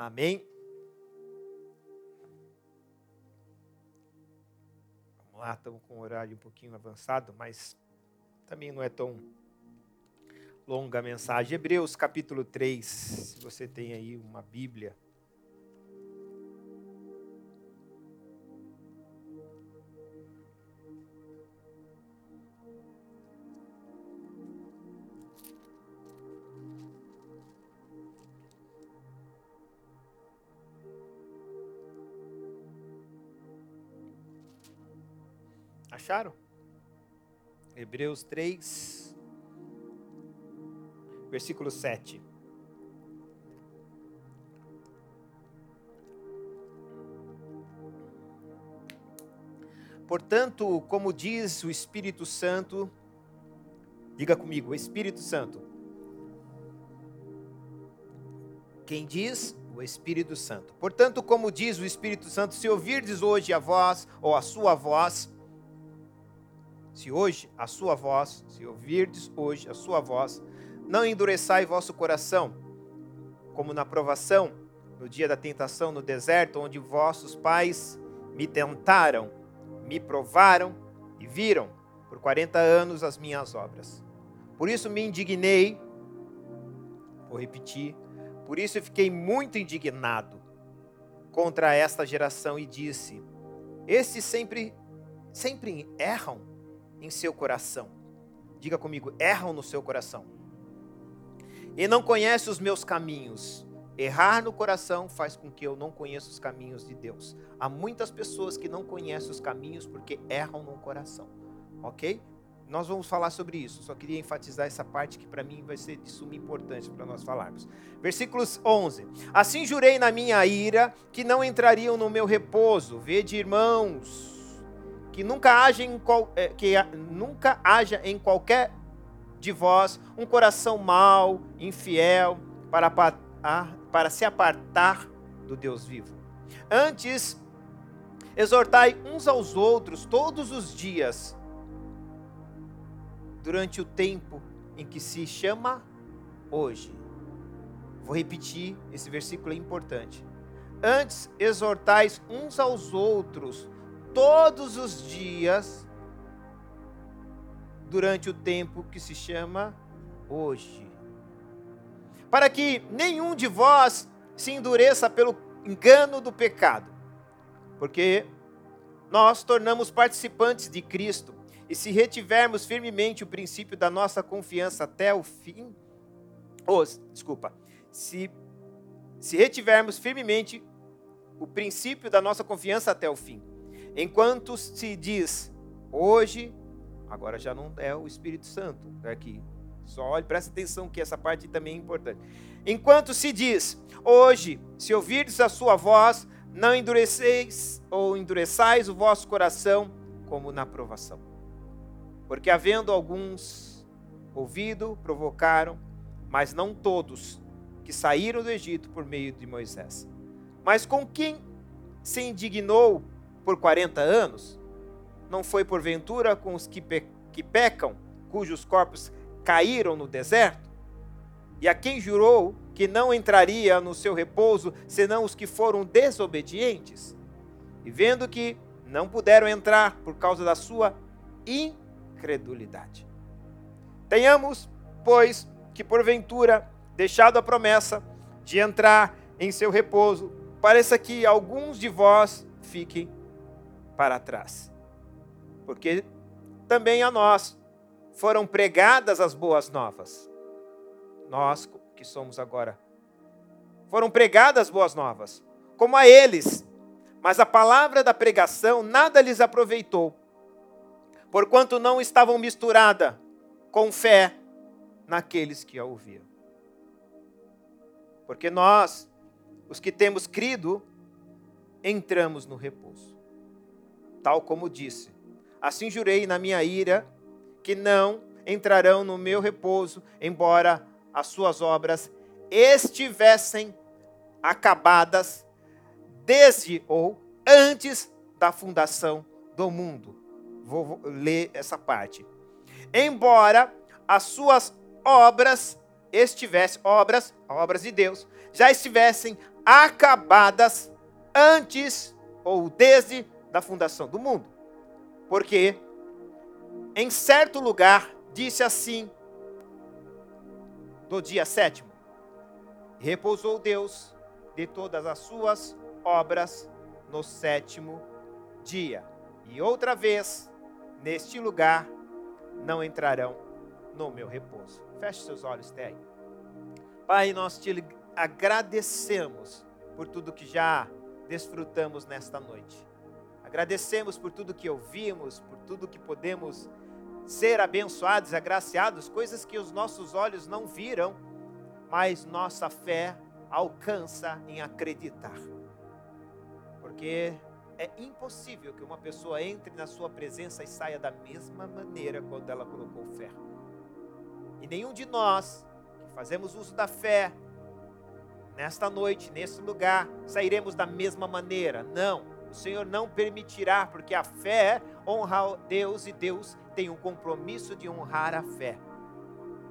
Amém? Vamos lá, estamos com o horário um pouquinho avançado, mas também não é tão longa a mensagem. Hebreus capítulo 3, se você tem aí uma Bíblia. Acharam? Hebreus 3, versículo 7. Portanto, como diz o Espírito Santo, diga comigo, Espírito Santo. Quem diz? O Espírito Santo. Portanto, como diz o Espírito Santo, se ouvirdes hoje a voz ou a sua voz, se hoje a sua voz, se ouvirdes hoje a sua voz, não endureçai vosso coração, como na provação, no dia da tentação no deserto, onde vossos pais me tentaram, me provaram e viram por quarenta anos as minhas obras. Por isso me indignei, vou repetir, por isso fiquei muito indignado contra esta geração e disse: Estes sempre, sempre erram em seu coração. Diga comigo, erram no seu coração. E não conhece os meus caminhos. Errar no coração faz com que eu não conheça os caminhos de Deus. Há muitas pessoas que não conhecem os caminhos porque erram no coração. Ok? Nós vamos falar sobre isso. Só queria enfatizar essa parte que para mim vai ser de suma importância para nós falarmos. Versículos 11. Assim jurei na minha ira que não entrariam no meu repouso. Vede, irmãos, que nunca haja em, qual, é, que nunca haja em qualquer de vós um coração mau, infiel, para, para se apartar do Deus vivo. Antes, exortai uns aos outros todos os dias, durante o tempo em que se chama hoje. Vou repetir, esse versículo é importante. Antes, exortais uns aos outros todos os dias durante o tempo que se chama hoje. Para que nenhum de vós se endureça pelo engano do pecado, porque nós tornamos participantes de Cristo, e se retivermos firmemente o princípio da nossa confiança até o fim, ou, desculpa, se, se retivermos firmemente o princípio da nossa confiança até o fim, Enquanto se diz hoje, agora já não é o Espírito Santo aqui. Só olhe, presta atenção que essa parte também é importante. Enquanto se diz hoje, se ouvirdes a sua voz, não endureceis ou endureçais o vosso coração como na provação. Porque havendo alguns ouvido, provocaram, mas não todos que saíram do Egito por meio de Moisés. Mas com quem se indignou por 40 anos? Não foi porventura com os que, pe que pecam, cujos corpos caíram no deserto? E a quem jurou que não entraria no seu repouso, senão os que foram desobedientes? E vendo que não puderam entrar por causa da sua incredulidade. Tenhamos, pois, que porventura, deixado a promessa de entrar em seu repouso, pareça que alguns de vós fiquem para trás. Porque também a nós foram pregadas as boas novas. Nós que somos agora foram pregadas as boas novas, como a eles. Mas a palavra da pregação nada lhes aproveitou, porquanto não estavam misturada com fé naqueles que a ouviam. Porque nós, os que temos crido, entramos no repouso tal como disse. Assim jurei na minha ira que não entrarão no meu repouso, embora as suas obras estivessem acabadas desde ou antes da fundação do mundo. Vou ler essa parte. Embora as suas obras estivessem, obras, obras de Deus, já estivessem acabadas antes ou desde da fundação do mundo. Porque em certo lugar disse assim, do dia sétimo, repousou Deus de todas as suas obras no sétimo dia. E outra vez, neste lugar, não entrarão no meu repouso. Feche seus olhos, tem. Pai, nós te agradecemos por tudo que já desfrutamos nesta noite. Agradecemos por tudo que ouvimos, por tudo que podemos ser abençoados, agraciados, coisas que os nossos olhos não viram, mas nossa fé alcança em acreditar. Porque é impossível que uma pessoa entre na sua presença e saia da mesma maneira quando ela colocou fé. E nenhum de nós que fazemos uso da fé, nesta noite, nesse lugar, sairemos da mesma maneira. Não, o Senhor não permitirá, porque a fé honra Deus e Deus tem um compromisso de honrar a fé.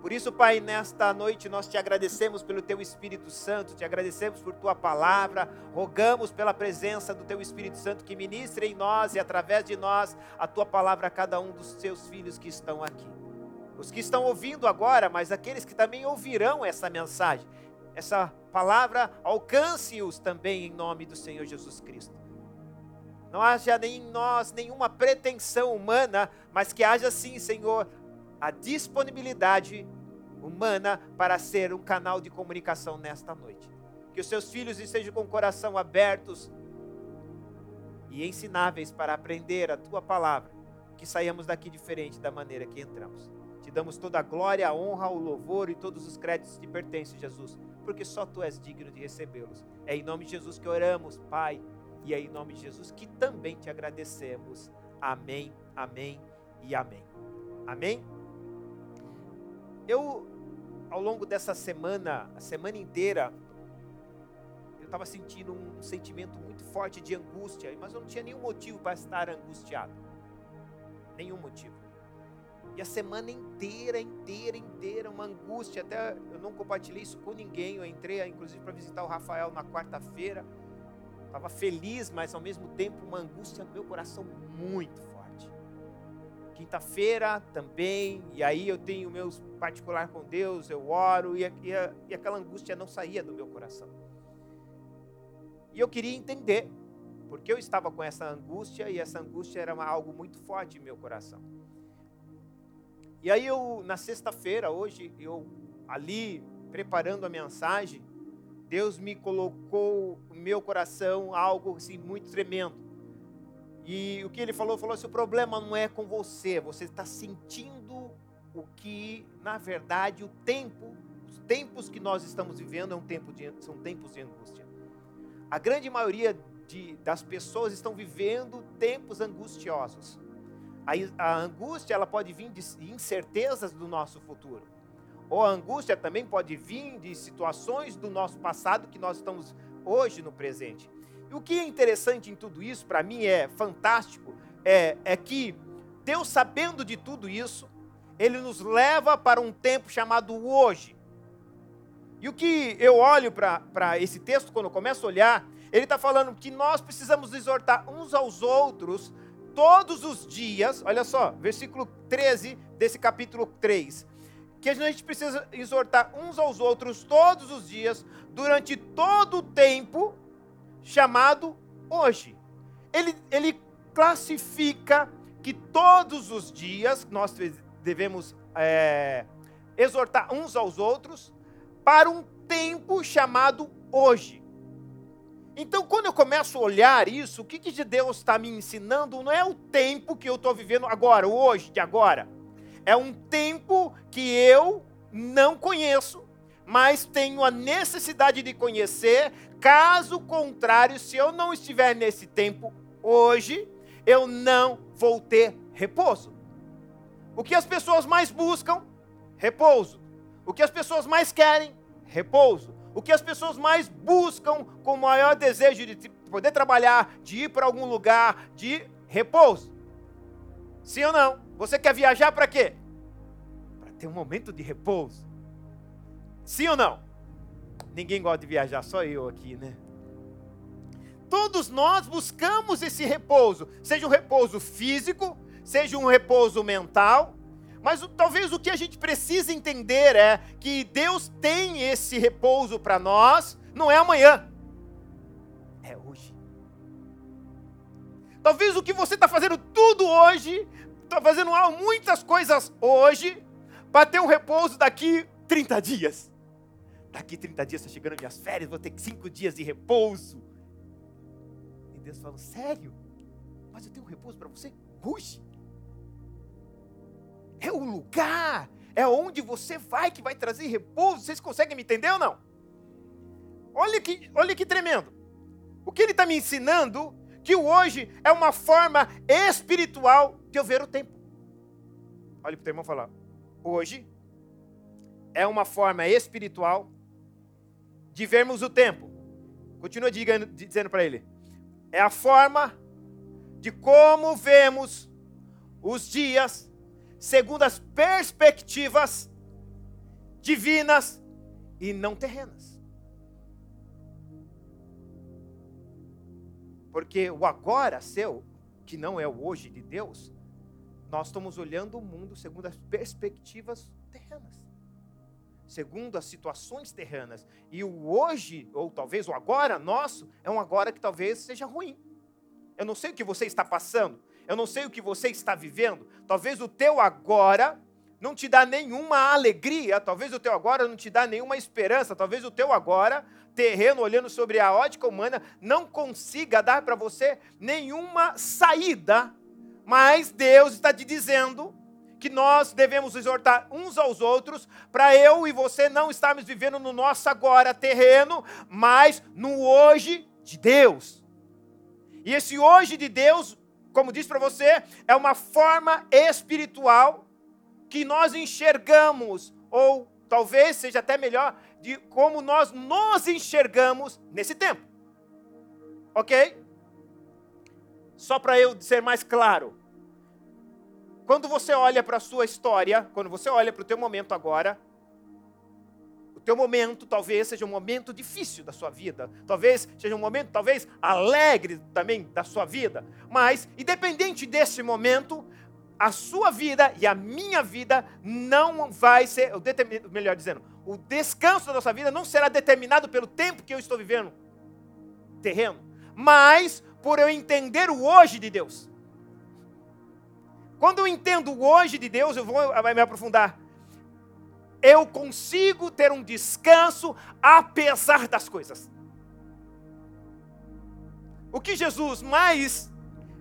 Por isso, Pai, nesta noite nós te agradecemos pelo Teu Espírito Santo, te agradecemos por Tua palavra, rogamos pela presença do Teu Espírito Santo que ministre em nós e através de nós a Tua palavra a cada um dos Teus filhos que estão aqui. Os que estão ouvindo agora, mas aqueles que também ouvirão essa mensagem, essa palavra alcance-os também em nome do Senhor Jesus Cristo. Não haja em nós nenhuma pretensão humana, mas que haja sim, Senhor, a disponibilidade humana para ser um canal de comunicação nesta noite. Que os seus filhos estejam com o coração abertos e ensináveis para aprender a tua palavra, que saiamos daqui diferente da maneira que entramos. Te damos toda a glória, a honra, o louvor e todos os créditos que te pertencem, Jesus, porque só tu és digno de recebê-los. É em nome de Jesus que oramos, Pai, e é em nome de Jesus que também te agradecemos. Amém, amém e amém. Amém? Eu, ao longo dessa semana, a semana inteira, eu estava sentindo um sentimento muito forte de angústia, mas eu não tinha nenhum motivo para estar angustiado. Nenhum motivo. E a semana inteira, inteira, inteira, uma angústia. Até eu não compartilhei isso com ninguém. Eu entrei, inclusive, para visitar o Rafael na quarta-feira. Estava feliz, mas ao mesmo tempo uma angústia no meu coração muito Quinta-feira também, e aí eu tenho o meu particular com Deus, eu oro, e, e, e aquela angústia não saía do meu coração. E eu queria entender, porque eu estava com essa angústia, e essa angústia era algo muito forte em meu coração. E aí eu, na sexta-feira, hoje, eu ali, preparando a mensagem, Deus me colocou no meu coração algo assim muito tremendo. E o que ele falou, falou assim: o problema não é com você, você está sentindo o que, na verdade, o tempo, os tempos que nós estamos vivendo é um tempo de, são tempos de angústia. A grande maioria de, das pessoas estão vivendo tempos angustiosos. A, a angústia ela pode vir de incertezas do nosso futuro. Ou a angústia também pode vir de situações do nosso passado que nós estamos hoje no presente. E o que é interessante em tudo isso, para mim é fantástico, é, é que Deus, sabendo de tudo isso, Ele nos leva para um tempo chamado hoje. E o que eu olho para esse texto, quando eu começo a olhar, ele está falando que nós precisamos exortar uns aos outros todos os dias, olha só, versículo 13 desse capítulo 3, que a gente precisa exortar uns aos outros todos os dias, durante todo o tempo chamado hoje. Ele, ele classifica que todos os dias nós devemos é, exortar uns aos outros para um tempo chamado hoje. Então, quando eu começo a olhar isso, o que, que Deus está me ensinando não é o tempo que eu estou vivendo agora, hoje, de agora. É um tempo que eu não conheço, mas tenho a necessidade de conhecer Caso contrário, se eu não estiver nesse tempo hoje, eu não vou ter repouso. O que as pessoas mais buscam? Repouso. O que as pessoas mais querem? Repouso. O que as pessoas mais buscam com o maior desejo de poder trabalhar, de ir para algum lugar, de repouso. Sim ou não? Você quer viajar para quê? Ter um momento de repouso. Sim ou não? Ninguém gosta de viajar, só eu aqui, né? Todos nós buscamos esse repouso, seja um repouso físico, seja um repouso mental, mas talvez o que a gente precisa entender é que Deus tem esse repouso para nós, não é amanhã, é hoje. Talvez o que você está fazendo tudo hoje, está fazendo muitas coisas hoje, para ter um repouso daqui 30 dias. Daqui 30 dias está chegando minhas férias, vou ter cinco dias de repouso. E Deus falou: Sério? Mas eu tenho um repouso para você hoje. É o lugar, é onde você vai que vai trazer repouso. Vocês conseguem me entender ou não? Olha que, olha que tremendo. O que ele está me ensinando que o hoje é uma forma espiritual de eu ver o tempo. Olha para o teu irmão falar. Hoje é uma forma espiritual de vermos o tempo. Continua dizendo para ele. É a forma de como vemos os dias segundo as perspectivas divinas e não terrenas. Porque o agora seu, que não é o hoje de Deus, nós estamos olhando o mundo segundo as perspectivas terrenas, segundo as situações terrenas. E o hoje, ou talvez o agora nosso, é um agora que talvez seja ruim. Eu não sei o que você está passando, eu não sei o que você está vivendo. Talvez o teu agora não te dá nenhuma alegria, talvez o teu agora não te dá nenhuma esperança, talvez o teu agora, terreno olhando sobre a ótica humana, não consiga dar para você nenhuma saída, mas Deus está te dizendo que nós devemos exortar uns aos outros para eu e você não estarmos vivendo no nosso agora terreno, mas no hoje de Deus. E esse hoje de Deus como disse para você, é uma forma espiritual que nós enxergamos, ou talvez seja até melhor, de como nós nos enxergamos nesse tempo. Ok? Só para eu ser mais claro. Quando você olha para a sua história, quando você olha para o teu momento agora, o teu momento talvez seja um momento difícil da sua vida, talvez seja um momento talvez alegre também da sua vida, mas independente desse momento, a sua vida e a minha vida não vai ser, melhor dizendo, o descanso da nossa vida não será determinado pelo tempo que eu estou vivendo terreno, mas por eu entender o hoje de Deus. Quando eu entendo o hoje de Deus, eu vou me aprofundar eu consigo ter um descanso apesar das coisas. O que Jesus mais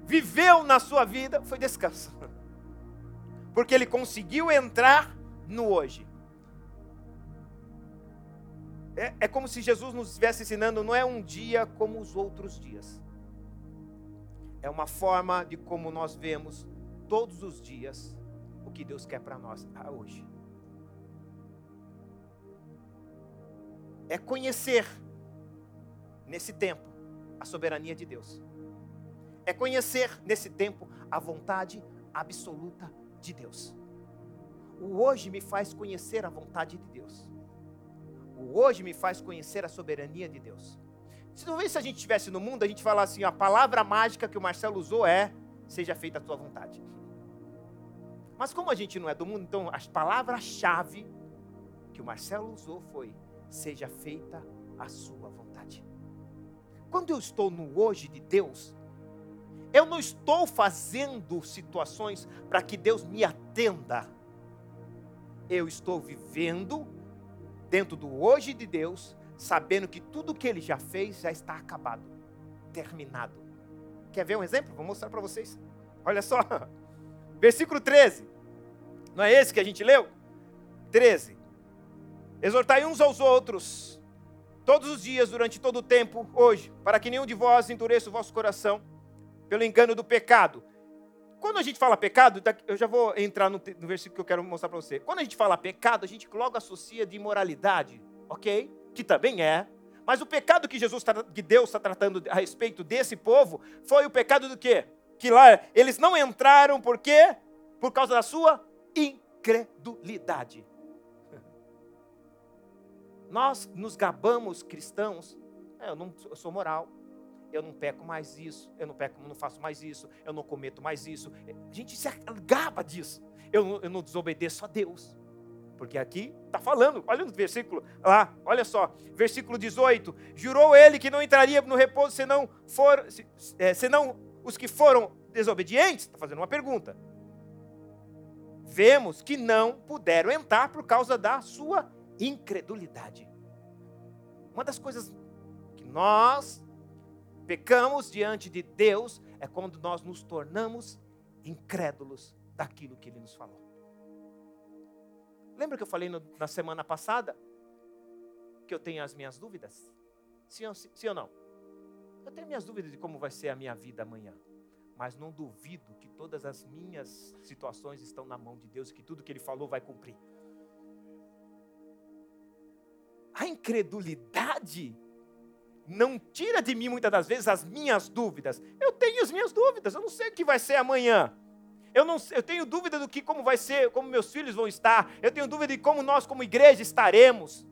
viveu na sua vida foi descanso. Porque ele conseguiu entrar no hoje. É, é como se Jesus nos estivesse ensinando, não é um dia como os outros dias. É uma forma de como nós vemos todos os dias o que Deus quer para nós hoje. é conhecer, nesse tempo, a soberania de Deus. É conhecer, nesse tempo, a vontade absoluta de Deus. O hoje me faz conhecer a vontade de Deus. O hoje me faz conhecer a soberania de Deus. Se talvez se a gente estivesse no mundo, a gente falasse assim, a palavra mágica que o Marcelo usou é: seja feita a tua vontade. Mas como a gente não é do mundo, então a palavra-chave que o Marcelo usou foi: seja feita a sua vontade. Quando eu estou no hoje de Deus, eu não estou fazendo situações para que Deus me atenda. Eu estou vivendo dentro do hoje de Deus, sabendo que tudo que Ele já fez já está acabado, terminado. Quer ver um exemplo? Vou mostrar para vocês. Olha só, versículo 13. Não é esse que a gente leu? 13. Exortai uns aos outros, todos os dias, durante todo o tempo, hoje, para que nenhum de vós endureça o vosso coração pelo engano do pecado. Quando a gente fala pecado, eu já vou entrar no, versículo que eu quero mostrar para você. Quando a gente fala pecado, a gente logo associa de imoralidade, ok? Que também é. Mas o pecado que Jesus, tá, que Deus está tratando a respeito desse povo, foi o pecado do quê? Que lá eles não entraram, por quê? Por causa da sua incredulidade. Nós nos gabamos cristãos. É, eu não eu sou moral. Eu não peco mais isso. Eu não peco, não faço mais isso. Eu não cometo mais isso. A gente se gaba disso. Eu, eu não desobedeço a Deus. Porque aqui está falando, olha no versículo lá, olha só, versículo 18: Jurou ele que não entraria no repouso senão, for, é, senão os que foram desobedientes? Está fazendo uma pergunta. Vemos que não puderam entrar por causa da sua incredulidade. Uma das coisas que nós pecamos diante de Deus é quando nós nos tornamos incrédulos daquilo que Ele nos falou. Lembra que eu falei no, na semana passada que eu tenho as minhas dúvidas? Sim ou, sim ou não? Eu tenho minhas dúvidas de como vai ser a minha vida amanhã. Mas não duvido que todas as minhas situações estão na mão de Deus e que tudo que Ele falou vai cumprir. A incredulidade não tira de mim muitas das vezes as minhas dúvidas. Eu tenho as minhas dúvidas, eu não sei o que vai ser amanhã. Eu, não, eu tenho dúvida do que como vai ser, como meus filhos vão estar. Eu tenho dúvida de como nós, como igreja, estaremos.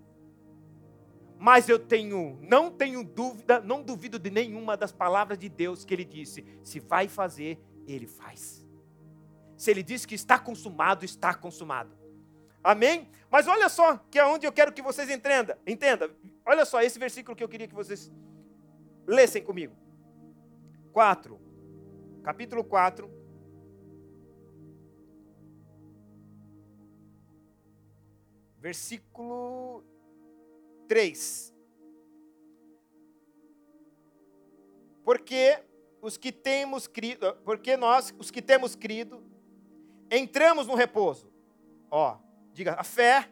Mas eu tenho, não tenho dúvida, não duvido de nenhuma das palavras de Deus que Ele disse. Se vai fazer, Ele faz. Se Ele disse que está consumado, está consumado. Amém? Mas olha só, que é onde eu quero que vocês entendam. Entenda. Olha só esse versículo que eu queria que vocês lessem comigo. 4. Capítulo 4, versículo 3. Porque os que temos crido, porque nós, os que temos crido, entramos no repouso. Ó, diga, a fé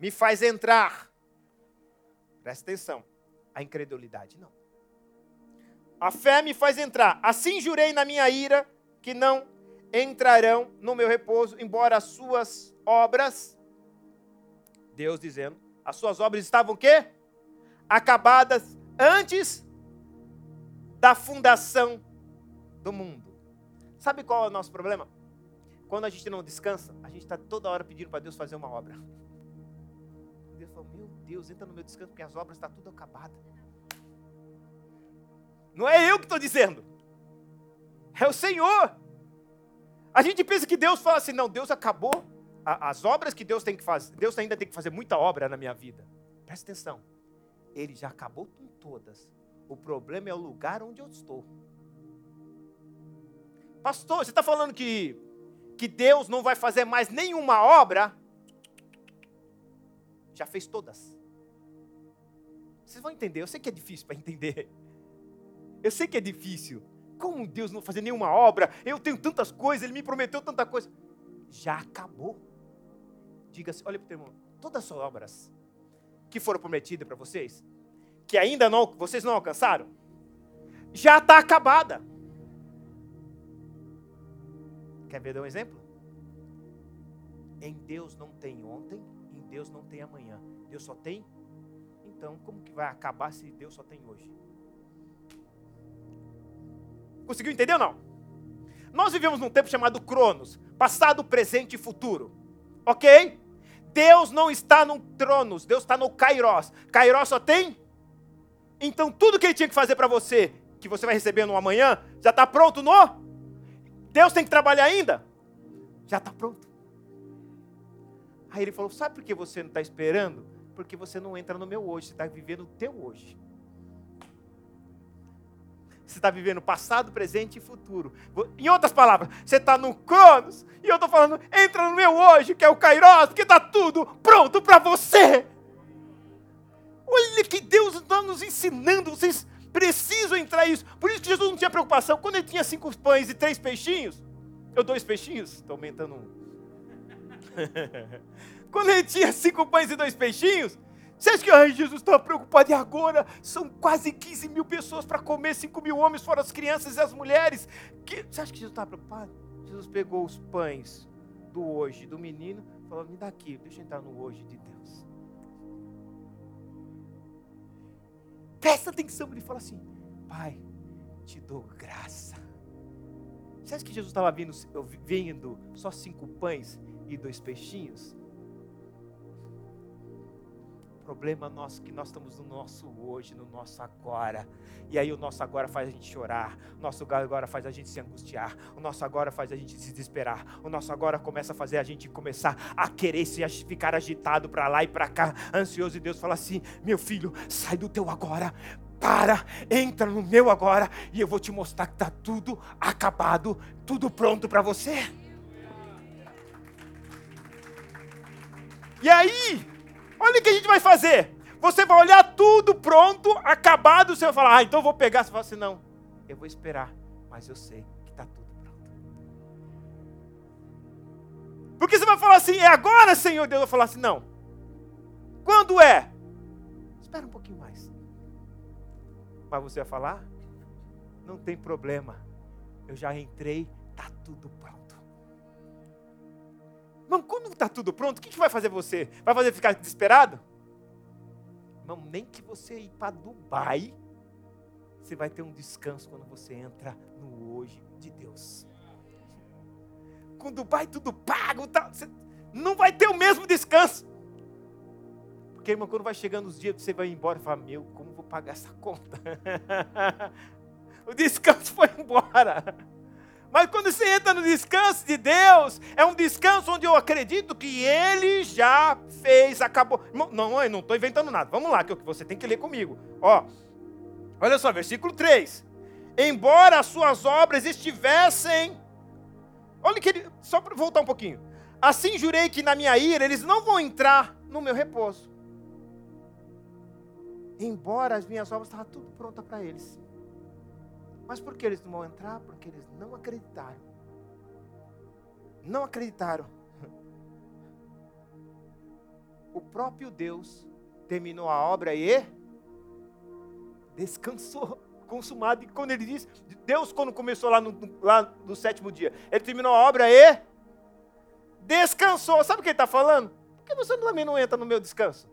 me faz entrar. Presta atenção. A incredulidade não. A fé me faz entrar. Assim jurei na minha ira que não entrarão no meu repouso, embora as suas obras Deus dizendo, as suas obras estavam o quê? Acabadas antes da fundação do mundo. Sabe qual é o nosso problema? Quando a gente não descansa, a gente está toda hora pedindo para Deus fazer uma obra. Deus fala, meu Deus, entra no meu descanso, porque as obras estão tá tudo acabadas. Não é eu que estou dizendo. É o Senhor. A gente pensa que Deus fala assim, não, Deus acabou as obras que Deus tem que fazer, Deus ainda tem que fazer muita obra na minha vida. Presta atenção. Ele já acabou com todas. O problema é o lugar onde eu estou. Pastor, você está falando que, que Deus não vai fazer mais nenhuma obra? Já fez todas. Vocês vão entender. Eu sei que é difícil para entender. Eu sei que é difícil. Como Deus não fazer nenhuma obra? Eu tenho tantas coisas, Ele me prometeu tanta coisa. Já acabou. Diga assim, olha para o teu irmão, todas as obras que foram prometidas para vocês, que ainda não, vocês não alcançaram, já está acabada. Quer ver um exemplo? Em Deus não tem ontem, em Deus não tem amanhã. Deus só tem. Então, como que vai acabar se Deus só tem hoje? Conseguiu entender ou não? Nós vivemos num tempo chamado Cronos, passado, presente e futuro. Ok? Deus não está no trono, Deus está no Kairos. Kairos só tem? Então tudo que ele tinha que fazer para você, que você vai receber no amanhã, já está pronto no? Deus tem que trabalhar ainda? Já está pronto. Aí ele falou: Sabe por que você não está esperando? Porque você não entra no meu hoje, você está vivendo o teu hoje. Você está vivendo passado, presente e futuro. Em outras palavras, você está no Cronos e eu estou falando, entra no meu hoje, que é o Kairos, que está tudo pronto para você. Olha que Deus está nos ensinando, vocês precisam entrar nisso. Por isso que Jesus não tinha preocupação. Quando ele tinha cinco pães e três peixinhos, eu dois peixinhos, estou aumentando um. Quando ele tinha cinco pães e dois peixinhos, você acha que ai, Jesus estava preocupado? E agora são quase 15 mil pessoas para comer, 5 mil homens, fora as crianças e as mulheres. Que... Você acha que Jesus estava preocupado? Jesus pegou os pães do hoje do menino e falou: Me dá aqui, deixa eu entrar no hoje de Deus. Presta atenção, ele fala assim: Pai, te dou graça. Você acha que Jesus estava vindo, vendo só cinco pães e dois peixinhos? Problema nosso que nós estamos no nosso hoje, no nosso agora. E aí o nosso agora faz a gente chorar, o nosso agora faz a gente se angustiar, o nosso agora faz a gente se desesperar, o nosso agora começa a fazer a gente começar a querer se ficar agitado para lá e para cá, ansioso. E Deus fala assim: meu filho, sai do teu agora, para, entra no meu agora e eu vou te mostrar que está tudo acabado, tudo pronto para você. E aí, olha o que a gente vai fazer. Você vai olhar tudo pronto, acabado, você vai falar, ah, então eu vou pegar. Você fala assim, não, eu vou esperar, mas eu sei que está tudo pronto. Porque você vai falar assim, é agora, Senhor Deus. Eu vou falar assim, não. Quando é? Espera um pouquinho mais. Mas você vai falar, não tem problema. Eu já entrei, está tudo pronto. Irmão, quando está tudo pronto, o que, que vai fazer você? Vai fazer ficar desesperado? Irmão, nem que você ir para Dubai, você vai ter um descanso quando você entra no hoje de Deus. Com Dubai tudo pago, tá, você não vai ter o mesmo descanso. Porque, irmão, quando vai chegando os dias você vai embora, você fala, meu, como vou pagar essa conta? o descanso foi embora. Mas quando você entra no descanso de Deus, é um descanso onde eu acredito que Ele já fez, acabou. Não, eu não estou inventando nada. Vamos lá, que você tem que ler comigo. Ó, olha só, versículo 3. Embora as suas obras estivessem. Olha que ele. Só para voltar um pouquinho. Assim jurei que na minha ira eles não vão entrar no meu repouso. Embora as minhas obras estavam tudo pronta para eles. Mas por que eles não vão entrar? Porque eles não acreditaram. Não acreditaram. O próprio Deus terminou a obra e descansou, consumado. E quando ele diz, Deus quando começou lá no, lá no sétimo dia, ele terminou a obra e descansou. Sabe o que ele está falando? Por que você também não entra no meu descanso?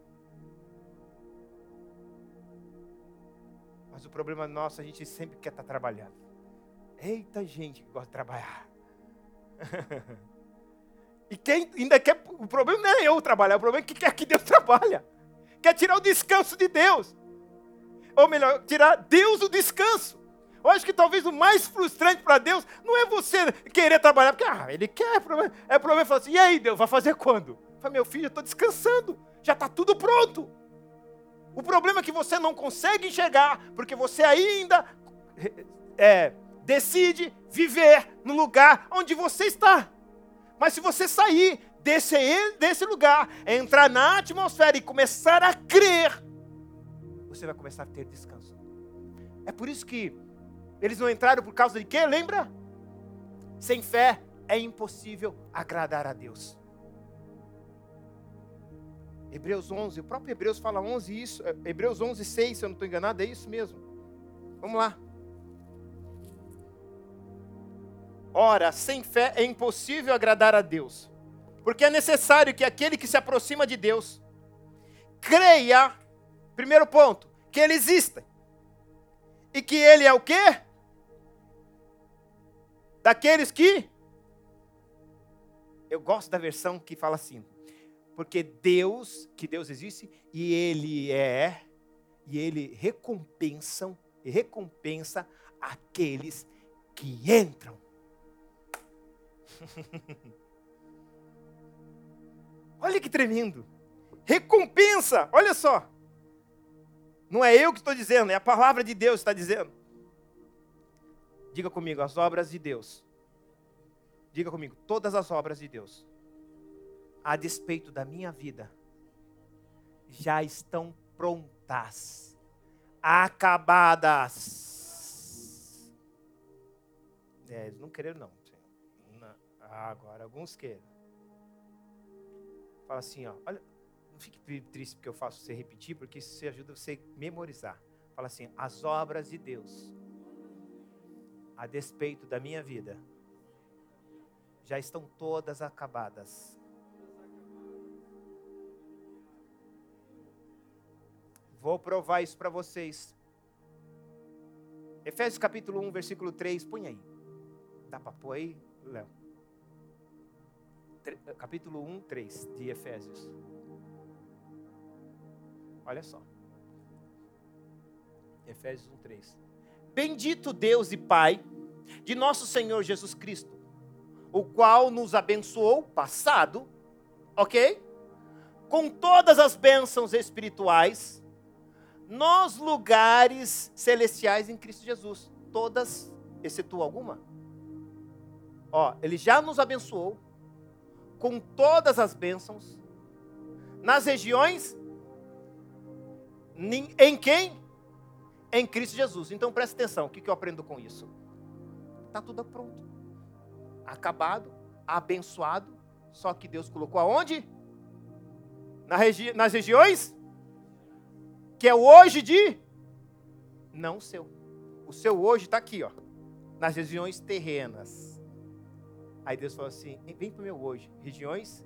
Mas o problema nosso, a gente sempre quer estar tá trabalhando. Eita gente que gosta de trabalhar. e quem ainda quer. O problema não é eu trabalhar, o problema é que quer que Deus trabalhe. Quer tirar o descanso de Deus. Ou melhor, tirar Deus o descanso. Eu acho que talvez o mais frustrante para Deus não é você querer trabalhar, porque ah, Ele quer, é problema, é problema falar assim, e aí Deus, vai fazer quando? Fala, meu filho, eu estou descansando, já está tudo pronto. O problema é que você não consegue enxergar, porque você ainda é, decide viver no lugar onde você está. Mas se você sair desse, desse lugar, entrar na atmosfera e começar a crer, você vai começar a ter descanso. É por isso que eles não entraram por causa de quê? Lembra? Sem fé é impossível agradar a Deus. Hebreus 11, o próprio Hebreus fala 11 isso, é, Hebreus 11, 6, se eu não estou enganado, é isso mesmo. Vamos lá. Ora, sem fé é impossível agradar a Deus, porque é necessário que aquele que se aproxima de Deus creia, primeiro ponto, que Ele existe, e que Ele é o quê? Daqueles que. Eu gosto da versão que fala assim: porque Deus, que Deus existe, e Ele é, e Ele recompensam, e recompensa aqueles que entram. olha que tremendo. Recompensa, olha só. Não é eu que estou dizendo, é a palavra de Deus que está dizendo. Diga comigo, as obras de Deus. Diga comigo, todas as obras de Deus a despeito da minha vida, já estão prontas, acabadas. É, eles não quereram, não. não. agora, alguns querem. Fala assim, ó, olha, não fique triste porque eu faço você repetir, porque isso ajuda você a memorizar. Fala assim, as obras de Deus, a despeito da minha vida, já estão todas acabadas Vou provar isso para vocês. Efésios capítulo 1, versículo 3, põe aí. Dá para pôr aí, Léo? Capítulo 1, 3 de Efésios. Olha só. Efésios 1:3. Bendito Deus e Pai de nosso Senhor Jesus Cristo, o qual nos abençoou passado, OK? Com todas as bênçãos espirituais nos lugares celestiais em Cristo Jesus. Todas, exceto alguma. Ó, ele já nos abençoou com todas as bênçãos nas regiões em quem? Em Cristo Jesus. Então presta atenção, o que eu aprendo com isso? Está tudo pronto. Acabado, abençoado. Só que Deus colocou aonde? Na regi nas regiões? Que é o hoje de? Não o seu. O seu hoje está aqui, ó. Nas regiões terrenas. Aí Deus falou assim: vem para o meu hoje. Regiões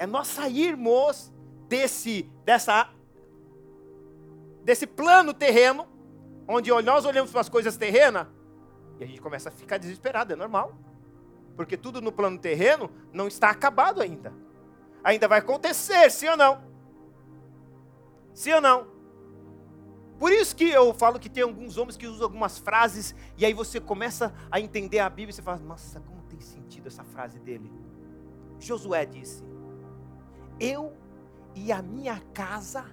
é nós sairmos desse, dessa, desse plano terreno, onde nós olhamos para as coisas terrenas e a gente começa a ficar desesperado, é normal. Porque tudo no plano terreno não está acabado ainda. Ainda vai acontecer, sim ou não? Sim ou não? Por isso que eu falo que tem alguns homens que usam algumas frases e aí você começa a entender a Bíblia e você fala: "Nossa, como tem sentido essa frase dele?" Josué disse: eu e a minha casa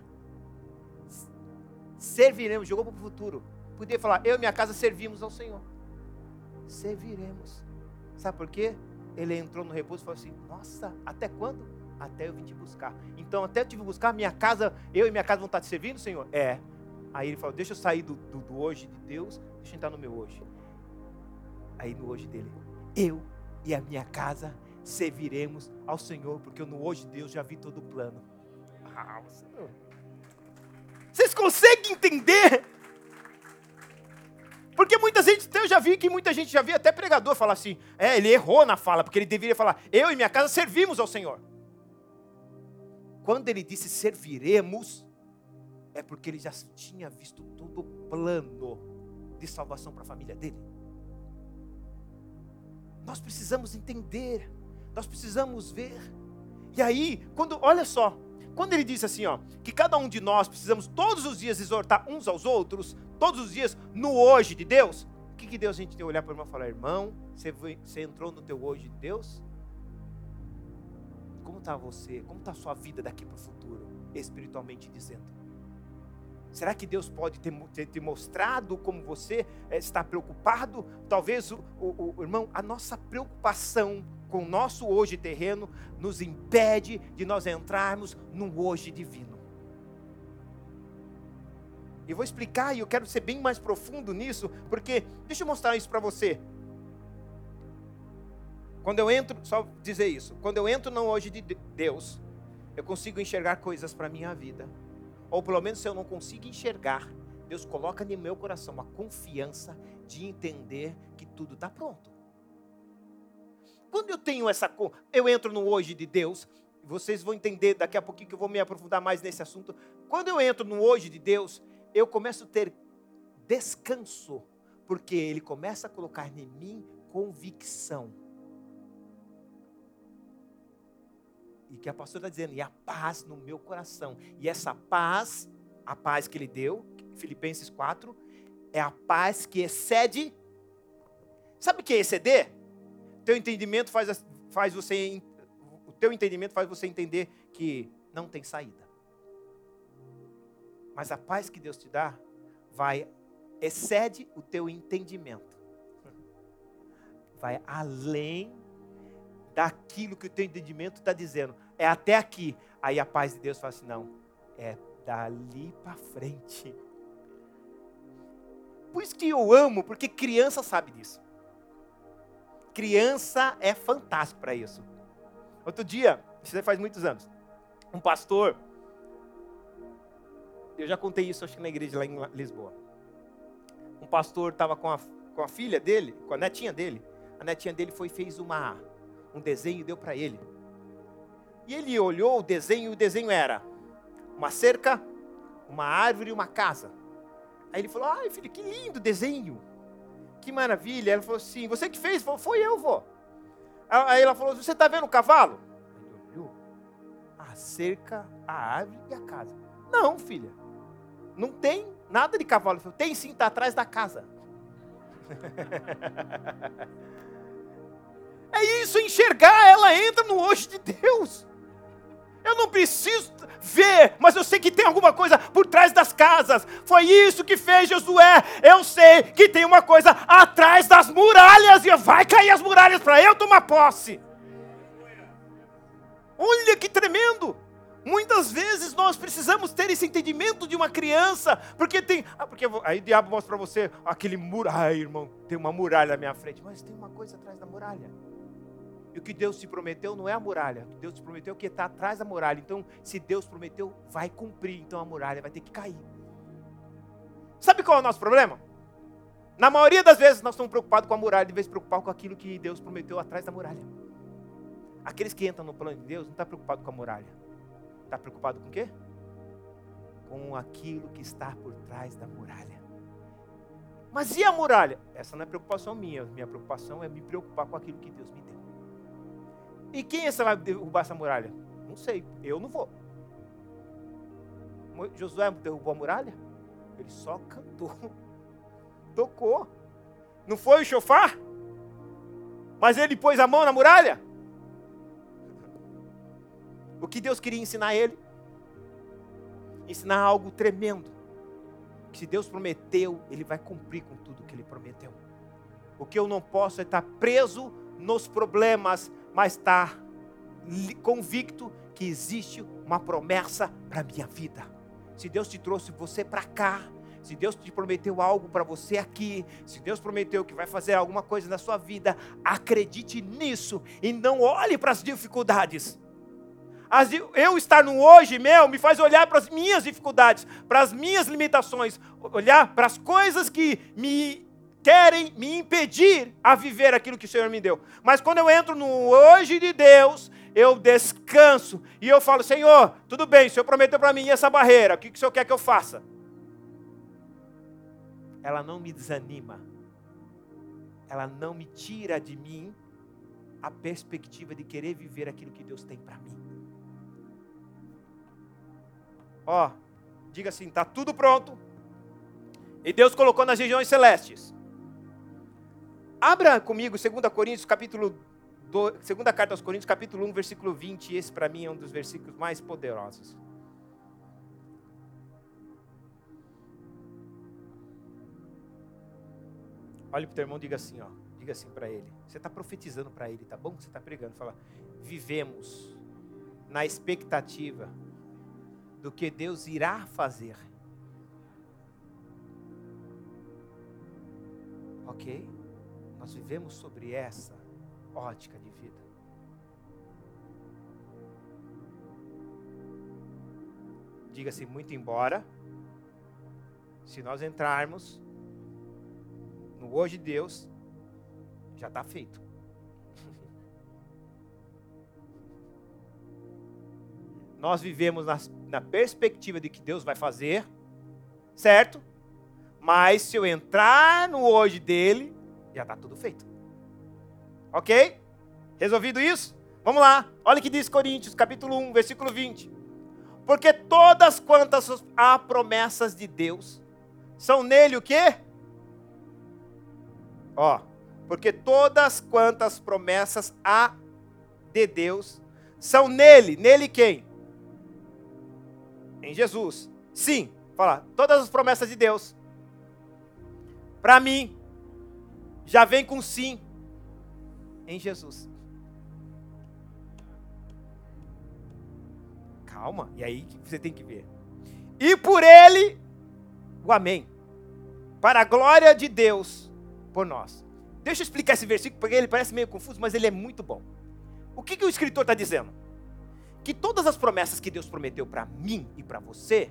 serviremos. Jogou para o futuro. Podia falar, eu e minha casa servimos ao Senhor. Serviremos. Sabe por quê? Ele entrou no repouso e falou assim: Nossa, até quando? Até eu vim te buscar. Então, até eu te buscar, minha casa, eu e minha casa vão estar te servindo, Senhor? É. Aí ele falou: Deixa eu sair do, do, do hoje de Deus, deixa eu entrar no meu hoje. Aí no hoje dele, eu e a minha casa serviremos ao Senhor, porque no hoje de Deus já vi todo o plano. Ah, Vocês conseguem entender? Porque muita gente, eu já vi que muita gente já vi até pregador falar assim, é, ele errou na fala, porque ele deveria falar, eu e minha casa servimos ao Senhor. Quando ele disse serviremos, é porque ele já tinha visto todo o plano de salvação para a família dele. Nós precisamos entender nós precisamos ver. E aí, quando, olha só, quando ele diz assim, ó, que cada um de nós precisamos todos os dias exortar uns aos outros, todos os dias no hoje de Deus, o que, que Deus a gente tem que olhar para o irmão e falar, irmão, você, você entrou no teu hoje de Deus? Como está você? Como está a sua vida daqui para o futuro, espiritualmente dizendo? Será que Deus pode ter, ter, ter mostrado como você é, está preocupado? Talvez, o, o, o, irmão, a nossa preocupação com o nosso hoje terreno nos impede de nós entrarmos no hoje divino. E vou explicar, e eu quero ser bem mais profundo nisso, porque deixa eu mostrar isso para você. Quando eu entro, só dizer isso, quando eu entro no hoje de Deus, eu consigo enxergar coisas para a minha vida ou pelo menos se eu não consigo enxergar, Deus coloca no meu coração a confiança de entender que tudo está pronto. Quando eu tenho essa, eu entro no hoje de Deus, vocês vão entender daqui a pouquinho que eu vou me aprofundar mais nesse assunto. Quando eu entro no hoje de Deus, eu começo a ter descanso, porque Ele começa a colocar em mim convicção E que a pastora está dizendo, e a paz no meu coração. E essa paz, a paz que ele deu, Filipenses 4, é a paz que excede. Sabe o que é exceder? Teu entendimento faz, faz você. O teu entendimento faz você entender que não tem saída. Mas a paz que Deus te dá vai excede o teu entendimento. Vai além daquilo que o teu entendimento está dizendo. É até aqui. Aí a paz de Deus fala assim: não, é dali para frente. Por isso que eu amo, porque criança sabe disso. Criança é fantástico para isso. Outro dia, isso faz muitos anos, um pastor, eu já contei isso acho que na igreja lá em Lisboa. Um pastor estava com a, com a filha dele, com a netinha dele. A netinha dele foi fez uma um desenho e deu para ele. E ele olhou o desenho e o desenho era uma cerca, uma árvore e uma casa. Aí ele falou: Ai, filho, que lindo desenho. Que maravilha. Ela falou assim: Você que fez? Falou, Foi eu, vô. Aí ela falou: Você está vendo o cavalo? Ele olhou. cerca, a árvore e a casa. Não, filha. Não tem nada de cavalo. Tem sim, está atrás da casa. É isso, enxergar, ela entra no hoje de Deus. Eu não preciso ver, mas eu sei que tem alguma coisa por trás das casas. Foi isso que fez Josué. Eu sei que tem uma coisa atrás das muralhas e vai cair as muralhas para eu tomar posse. Olha que tremendo! Muitas vezes nós precisamos ter esse entendimento de uma criança, porque tem. Ah, porque aí o diabo mostra para você aquele muro. Ai, irmão, tem uma muralha na minha frente. Mas tem uma coisa atrás da muralha. E o que Deus te prometeu não é a muralha. O que Deus te prometeu é o que está atrás da muralha. Então, se Deus prometeu, vai cumprir. Então a muralha vai ter que cair. Sabe qual é o nosso problema? Na maioria das vezes nós estamos preocupados com a muralha, de vez de preocupar com aquilo que Deus prometeu atrás da muralha. Aqueles que entram no plano de Deus não estão tá preocupados com a muralha. Está preocupado com o quê? Com aquilo que está por trás da muralha. Mas e a muralha? Essa não é preocupação minha. Minha preocupação é me preocupar com aquilo que Deus me deu. E quem é essa vai derrubar essa muralha? Não sei, eu não vou. Josué derrubou a muralha? Ele só cantou, tocou. Não foi o chofar? Mas ele pôs a mão na muralha? O que Deus queria ensinar a ele? Ensinar algo tremendo. Que se Deus prometeu, Ele vai cumprir com tudo que Ele prometeu. O que eu não posso é estar preso nos problemas, mas estar convicto que existe uma promessa para a minha vida. Se Deus te trouxe você para cá, se Deus te prometeu algo para você aqui, se Deus prometeu que vai fazer alguma coisa na sua vida, acredite nisso e não olhe para as dificuldades. As, eu estar no hoje meu me faz olhar para as minhas dificuldades, para as minhas limitações, olhar para as coisas que me querem me impedir a viver aquilo que o Senhor me deu. Mas quando eu entro no hoje de Deus, eu descanso e eu falo: Senhor, tudo bem, o Senhor prometeu para mim essa barreira, o que o Senhor quer que eu faça? Ela não me desanima, ela não me tira de mim a perspectiva de querer viver aquilo que Deus tem para mim. Ó, diga assim: está tudo pronto. E Deus colocou nas regiões celestes Abra comigo 2 Coríntios, capítulo 2, segunda carta aos Coríntios, capítulo 1, versículo 20. Esse para mim é um dos versículos mais poderosos. Olhe para o teu irmão e diga assim, ó. Diga assim para ele. Você está profetizando para ele, tá bom? Você está pregando. Fala, vivemos na expectativa do que Deus irá fazer. Ok? Nós vivemos sobre essa ótica de vida. Diga-se muito embora, se nós entrarmos no hoje de Deus, já está feito. Nós vivemos na, na perspectiva de que Deus vai fazer, certo? Mas se eu entrar no hoje dele, já está tudo feito. Ok? Resolvido isso? Vamos lá. Olha o que diz Coríntios, capítulo 1, versículo 20. Porque todas quantas há promessas de Deus, são nele o quê? Ó, porque todas quantas promessas há de Deus, são nele. Nele quem? Em Jesus. Sim, fala, todas as promessas de Deus. Para mim, já vem com sim em Jesus. Calma, e aí você tem que ver. E por ele, o amém. Para a glória de Deus por nós. Deixa eu explicar esse versículo, porque ele parece meio confuso, mas ele é muito bom. O que, que o escritor está dizendo? Que todas as promessas que Deus prometeu para mim e para você,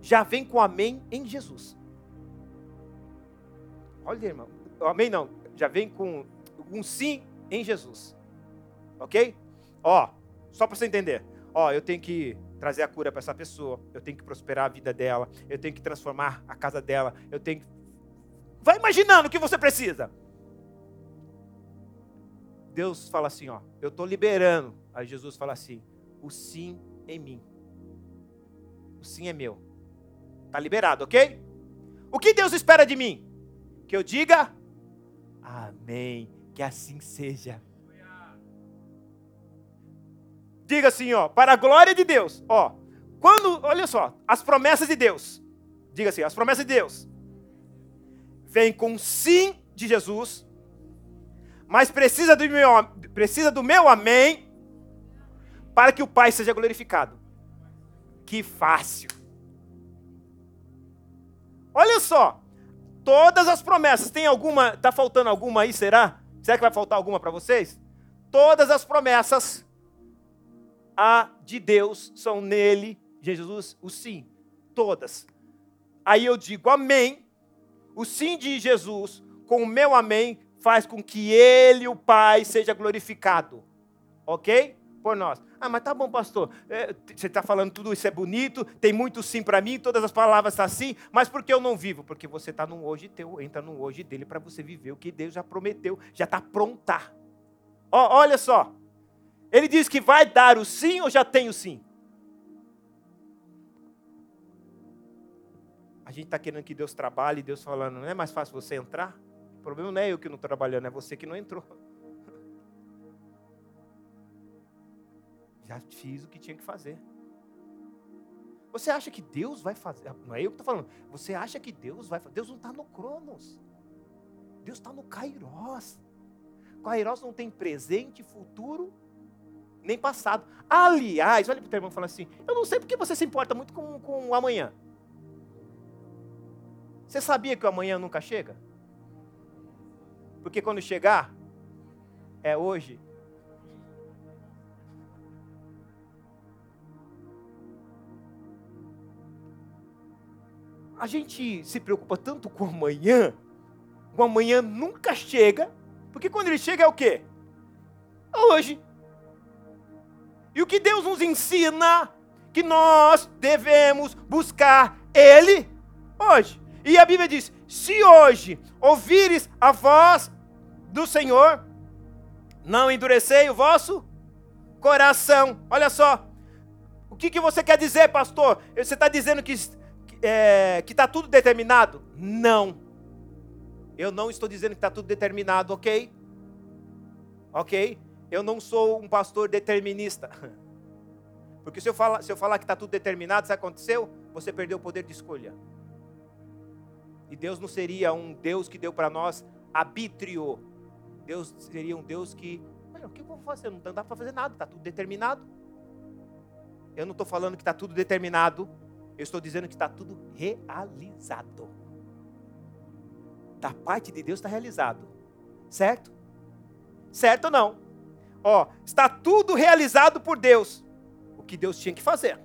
já vem com amém em Jesus. Olha, irmão, amém não, já vem com um sim em Jesus. Ok? Ó, só para você entender. Ó, eu tenho que trazer a cura para essa pessoa, eu tenho que prosperar a vida dela, eu tenho que transformar a casa dela, eu tenho que... Vai imaginando o que você precisa. Deus fala assim, ó, eu estou liberando. Aí Jesus fala assim, o sim em mim. O sim é meu. Tá liberado, ok? O que Deus espera de mim? Que eu diga amém. Que assim seja. Diga assim, ó, para a glória de Deus. Ó, quando, olha só, as promessas de Deus. Diga assim, as promessas de Deus. Vem com sim de Jesus, mas precisa do meu, precisa do meu amém para que o Pai seja glorificado. Que fácil. Olha só, todas as promessas, tem alguma, tá faltando alguma aí, será? Será que vai faltar alguma para vocês? Todas as promessas a de Deus são nele, Jesus, o sim, todas. Aí eu digo amém. O sim de Jesus com o meu amém faz com que ele, o Pai, seja glorificado. OK? Por nós. Ah, mas tá bom, pastor. É, você está falando tudo isso é bonito, tem muito sim para mim, todas as palavras estão tá assim, mas por que eu não vivo? Porque você está no hoje teu, entra no hoje dele para você viver o que Deus já prometeu, já está pronta. Olha só. Ele diz que vai dar o sim ou já tem o sim? A gente está querendo que Deus trabalhe, Deus falando, não é mais fácil você entrar? O problema não é eu que não estou trabalhando, é você que não entrou. Já fiz o que tinha que fazer. Você acha que Deus vai fazer? Não é eu que estou falando. Você acha que Deus vai fazer? Deus não está no Cronos. Deus está no Kairos. Kairos não tem presente, futuro, nem passado. Aliás, olha para o teu irmão e fala assim: Eu não sei porque você se importa muito com, com o amanhã. Você sabia que o amanhã nunca chega? Porque quando chegar, é hoje a gente se preocupa tanto com amanhã, o amanhã nunca chega, porque quando ele chega é o quê? É hoje. E o que Deus nos ensina que nós devemos buscar Ele hoje. E a Bíblia diz: se hoje ouvires a voz do Senhor, não endurecei o vosso coração. Olha só. O que, que você quer dizer, pastor? Você está dizendo que é, que está tudo determinado? Não. Eu não estou dizendo que está tudo determinado, ok? Ok? Eu não sou um pastor determinista. Porque se eu falar, se eu falar que está tudo determinado, que aconteceu? Você perdeu o poder de escolha. E Deus não seria um Deus que deu para nós arbítrio. Deus seria um Deus que, o que eu vou fazer? Não dá para fazer nada, está tudo determinado. Eu não estou falando que está tudo determinado eu estou dizendo que está tudo realizado. Da parte de Deus está realizado. Certo? Certo ou não? Ó, está tudo realizado por Deus. O que Deus tinha que fazer.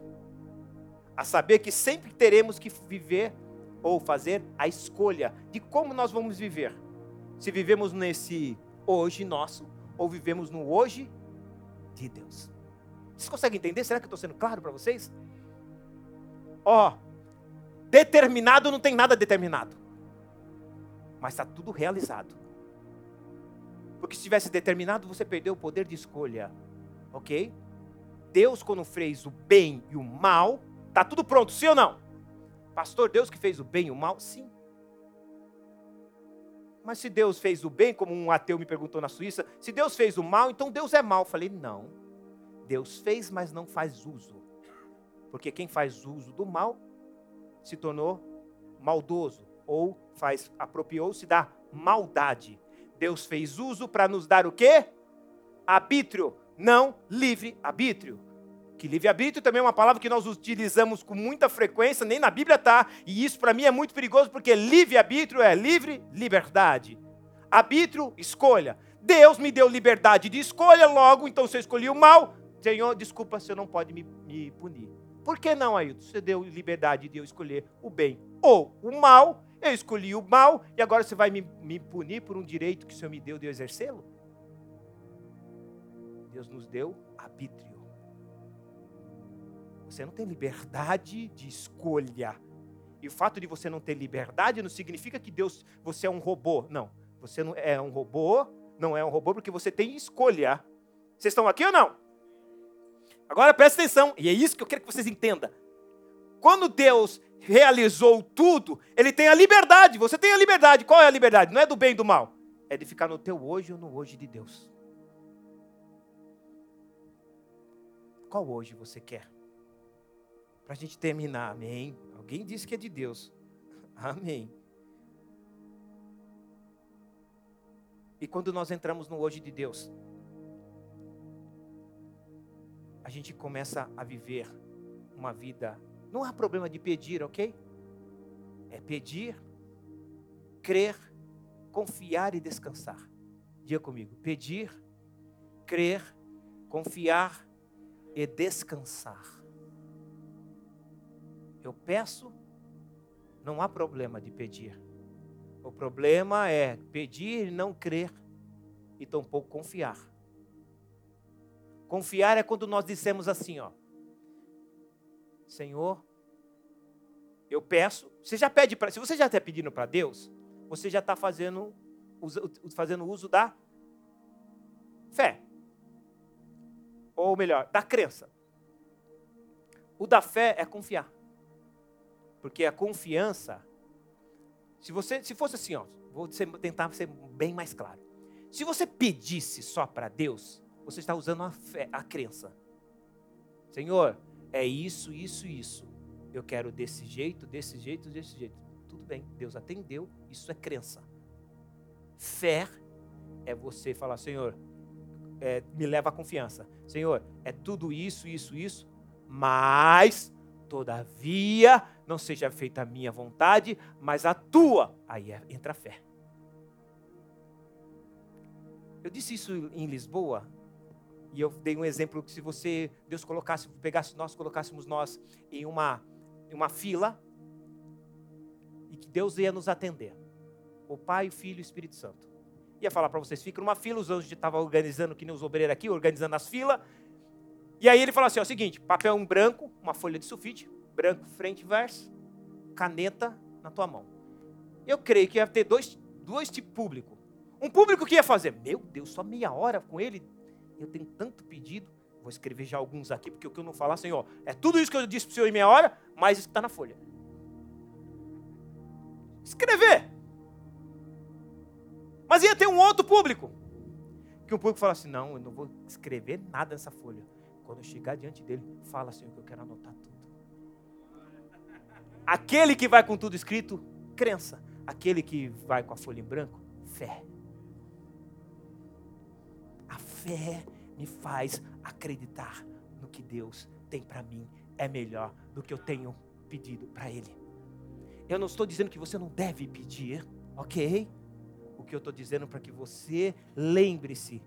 A saber que sempre teremos que viver ou fazer a escolha de como nós vamos viver. Se vivemos nesse hoje nosso ou vivemos no hoje de Deus. Vocês conseguem entender? Será que eu estou sendo claro para vocês? Ó, determinado não tem nada determinado. Mas está tudo realizado. Porque se tivesse determinado, você perdeu o poder de escolha. Ok? Deus, quando fez o bem e o mal, está tudo pronto, sim ou não? Pastor, Deus que fez o bem e o mal? Sim. Mas se Deus fez o bem, como um ateu me perguntou na Suíça, se Deus fez o mal, então Deus é mal. Falei, não. Deus fez, mas não faz uso. Porque quem faz uso do mal se tornou maldoso ou faz apropriou-se da maldade. Deus fez uso para nos dar o quê? Arbítrio, não livre arbítrio. Que livre arbítrio também é uma palavra que nós utilizamos com muita frequência, nem na Bíblia está, e isso para mim é muito perigoso porque livre arbítrio é livre liberdade. Arbítrio, escolha. Deus me deu liberdade de escolha, logo, então se eu escolhi o mal, Senhor, desculpa, você não pode me, me punir. Por que não, Ailton? Você deu liberdade de eu escolher o bem ou o mal. Eu escolhi o mal e agora você vai me, me punir por um direito que o Senhor me deu de eu exercê-lo? Deus nos deu arbítrio. Você não tem liberdade de escolha. E o fato de você não ter liberdade não significa que Deus, você é um robô. Não, você não é um robô, não é um robô porque você tem escolha. Vocês estão aqui ou não? Agora presta atenção, e é isso que eu quero que vocês entendam. Quando Deus realizou tudo, ele tem a liberdade. Você tem a liberdade. Qual é a liberdade? Não é do bem e do mal. É de ficar no teu hoje ou no hoje de Deus. Qual hoje você quer? Para a gente terminar, amém. Alguém disse que é de Deus. Amém. E quando nós entramos no hoje de Deus, a gente começa a viver uma vida. Não há problema de pedir, ok? É pedir, crer, confiar e descansar. Diga comigo: pedir, crer, confiar e descansar. Eu peço, não há problema de pedir. O problema é pedir e não crer e tampouco confiar. Confiar é quando nós dissemos assim, ó. Senhor, eu peço. Você já pede para. Se você já está pedindo para Deus, você já está fazendo, fazendo uso da fé. Ou melhor, da crença. O da fé é confiar. Porque a confiança se você, se fosse assim, ó, vou tentar ser bem mais claro. Se você pedisse só para Deus, você está usando a fé, a crença. Senhor, é isso, isso, isso. Eu quero desse jeito, desse jeito, desse jeito. Tudo bem, Deus atendeu, isso é crença. Fé é você falar, Senhor, é, me leva à confiança. Senhor, é tudo isso, isso, isso, mas Todavia, não seja feita a minha vontade, mas a tua. Aí é, entra a fé. Eu disse isso em Lisboa, e eu dei um exemplo que se você, Deus colocasse, pegasse nós, colocássemos nós em uma, em uma fila, e que Deus ia nos atender. O Pai, o Filho e o Espírito Santo. Ia falar para vocês, fica numa fila, os anjos estavam organizando, que nem os obreiros aqui, organizando as filas, e aí ele falou assim: é o seguinte, papel em branco, uma folha de sulfite, branco, frente e verso, caneta na tua mão. Eu creio que ia ter dois, dois tipos de público. Um público que ia fazer, meu Deus, só meia hora com ele, eu tenho tanto pedido. Vou escrever já alguns aqui, porque o que eu não falar, Senhor, é tudo isso que eu disse para o Senhor em meia hora, mas isso está na folha. Escrever. Mas ia ter um outro público. Que o público fala assim: não, eu não vou escrever nada nessa folha. Quando eu chegar diante dele, fala, Senhor, que eu quero anotar tudo. Aquele que vai com tudo escrito, crença. Aquele que vai com a folha em branco, fé. Fé me faz acreditar no que Deus tem para mim é melhor do que eu tenho pedido para Ele. Eu não estou dizendo que você não deve pedir, ok? O que eu estou dizendo para que você lembre-se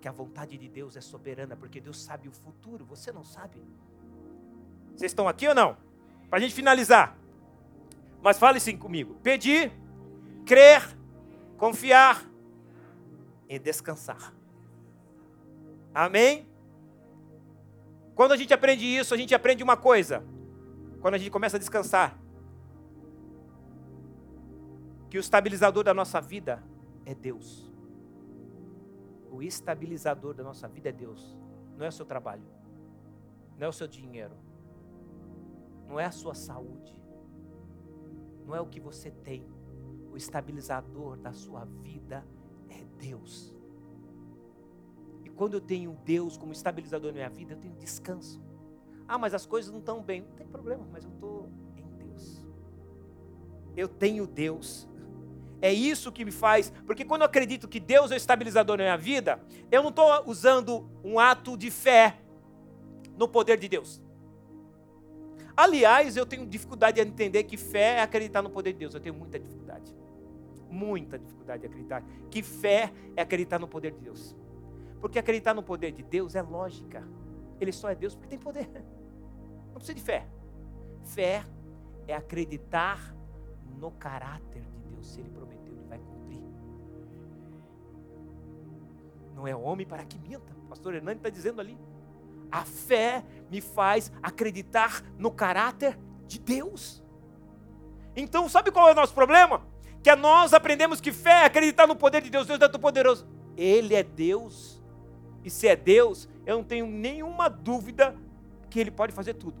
que a vontade de Deus é soberana, porque Deus sabe o futuro, você não sabe. Vocês estão aqui ou não? Para a gente finalizar. Mas fale sim comigo: pedir, crer, confiar e descansar. Amém? Quando a gente aprende isso, a gente aprende uma coisa. Quando a gente começa a descansar, que o estabilizador da nossa vida é Deus. O estabilizador da nossa vida é Deus, não é o seu trabalho, não é o seu dinheiro, não é a sua saúde, não é o que você tem. O estabilizador da sua vida é Deus. Quando eu tenho Deus como estabilizador na minha vida, eu tenho descanso. Ah, mas as coisas não estão bem. Não tem problema, mas eu estou em Deus. Eu tenho Deus. É isso que me faz, porque quando eu acredito que Deus é o estabilizador na minha vida, eu não estou usando um ato de fé no poder de Deus. Aliás, eu tenho dificuldade de entender que fé é acreditar no poder de Deus. Eu tenho muita dificuldade. Muita dificuldade de acreditar que fé é acreditar no poder de Deus. Porque acreditar no poder de Deus é lógica. Ele só é Deus porque tem poder. Não precisa de fé. Fé é acreditar no caráter de Deus. Se Ele prometeu, Ele vai cumprir. Não é homem para que minta. O pastor Hernani está dizendo ali. A fé me faz acreditar no caráter de Deus. Então, sabe qual é o nosso problema? Que nós aprendemos que fé é acreditar no poder de Deus. Deus é tão poderoso. Ele é Deus. E se é Deus, eu não tenho nenhuma dúvida que Ele pode fazer tudo.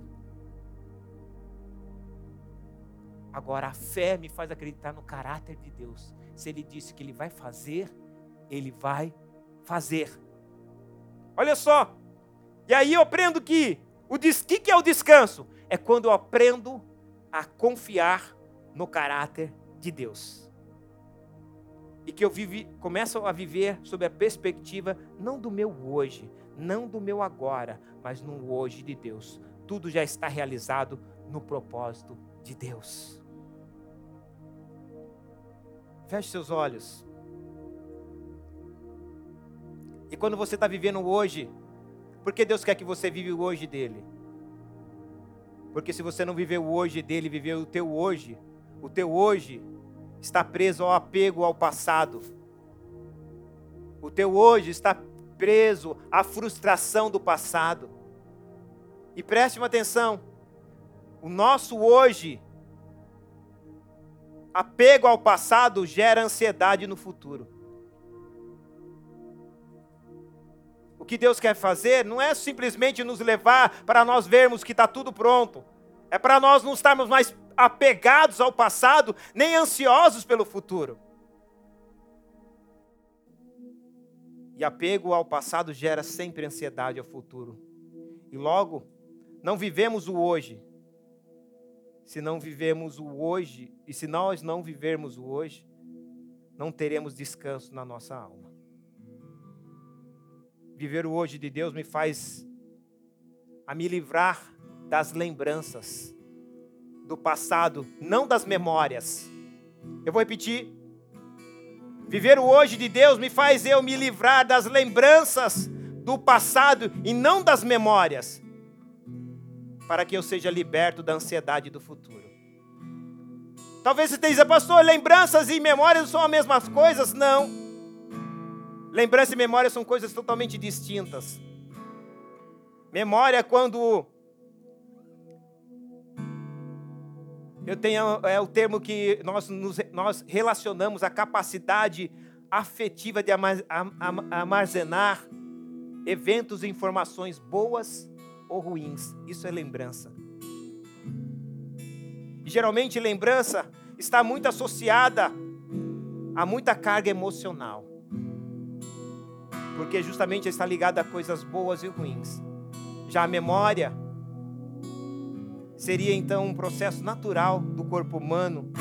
Agora, a fé me faz acreditar no caráter de Deus. Se Ele disse que Ele vai fazer, Ele vai fazer. Olha só. E aí eu aprendo que o que, que é o descanso? É quando eu aprendo a confiar no caráter de Deus. E que eu vive, começo a viver sob a perspectiva não do meu hoje, não do meu agora, mas no hoje de Deus. Tudo já está realizado no propósito de Deus. Feche seus olhos. E quando você está vivendo hoje, por que Deus quer que você vive o hoje dele? Porque se você não viveu o hoje dele, viveu o teu hoje, o teu hoje está preso ao apego ao passado. O teu hoje está preso à frustração do passado. E preste uma atenção, o nosso hoje, apego ao passado, gera ansiedade no futuro. O que Deus quer fazer não é simplesmente nos levar para nós vermos que está tudo pronto, é para nós não estarmos mais apegados ao passado, nem ansiosos pelo futuro. E apego ao passado gera sempre ansiedade ao futuro. E logo, não vivemos o hoje. Se não vivemos o hoje, e se nós não vivermos o hoje, não teremos descanso na nossa alma. Viver o hoje de Deus me faz a me livrar das lembranças do passado, não das memórias. Eu vou repetir. Viver o hoje de Deus me faz eu me livrar das lembranças do passado e não das memórias, para que eu seja liberto da ansiedade do futuro. Talvez você esteja, pastor, lembranças e memórias são as mesmas coisas? Não. Lembrança e memória são coisas totalmente distintas. Memória é quando eu tenho é o termo que nós, nos, nós relacionamos a capacidade afetiva de armazenar eventos e informações boas ou ruins. Isso é lembrança. E geralmente lembrança está muito associada a muita carga emocional. Porque justamente está ligada a coisas boas e ruins. Já a memória seria então um processo natural do corpo humano,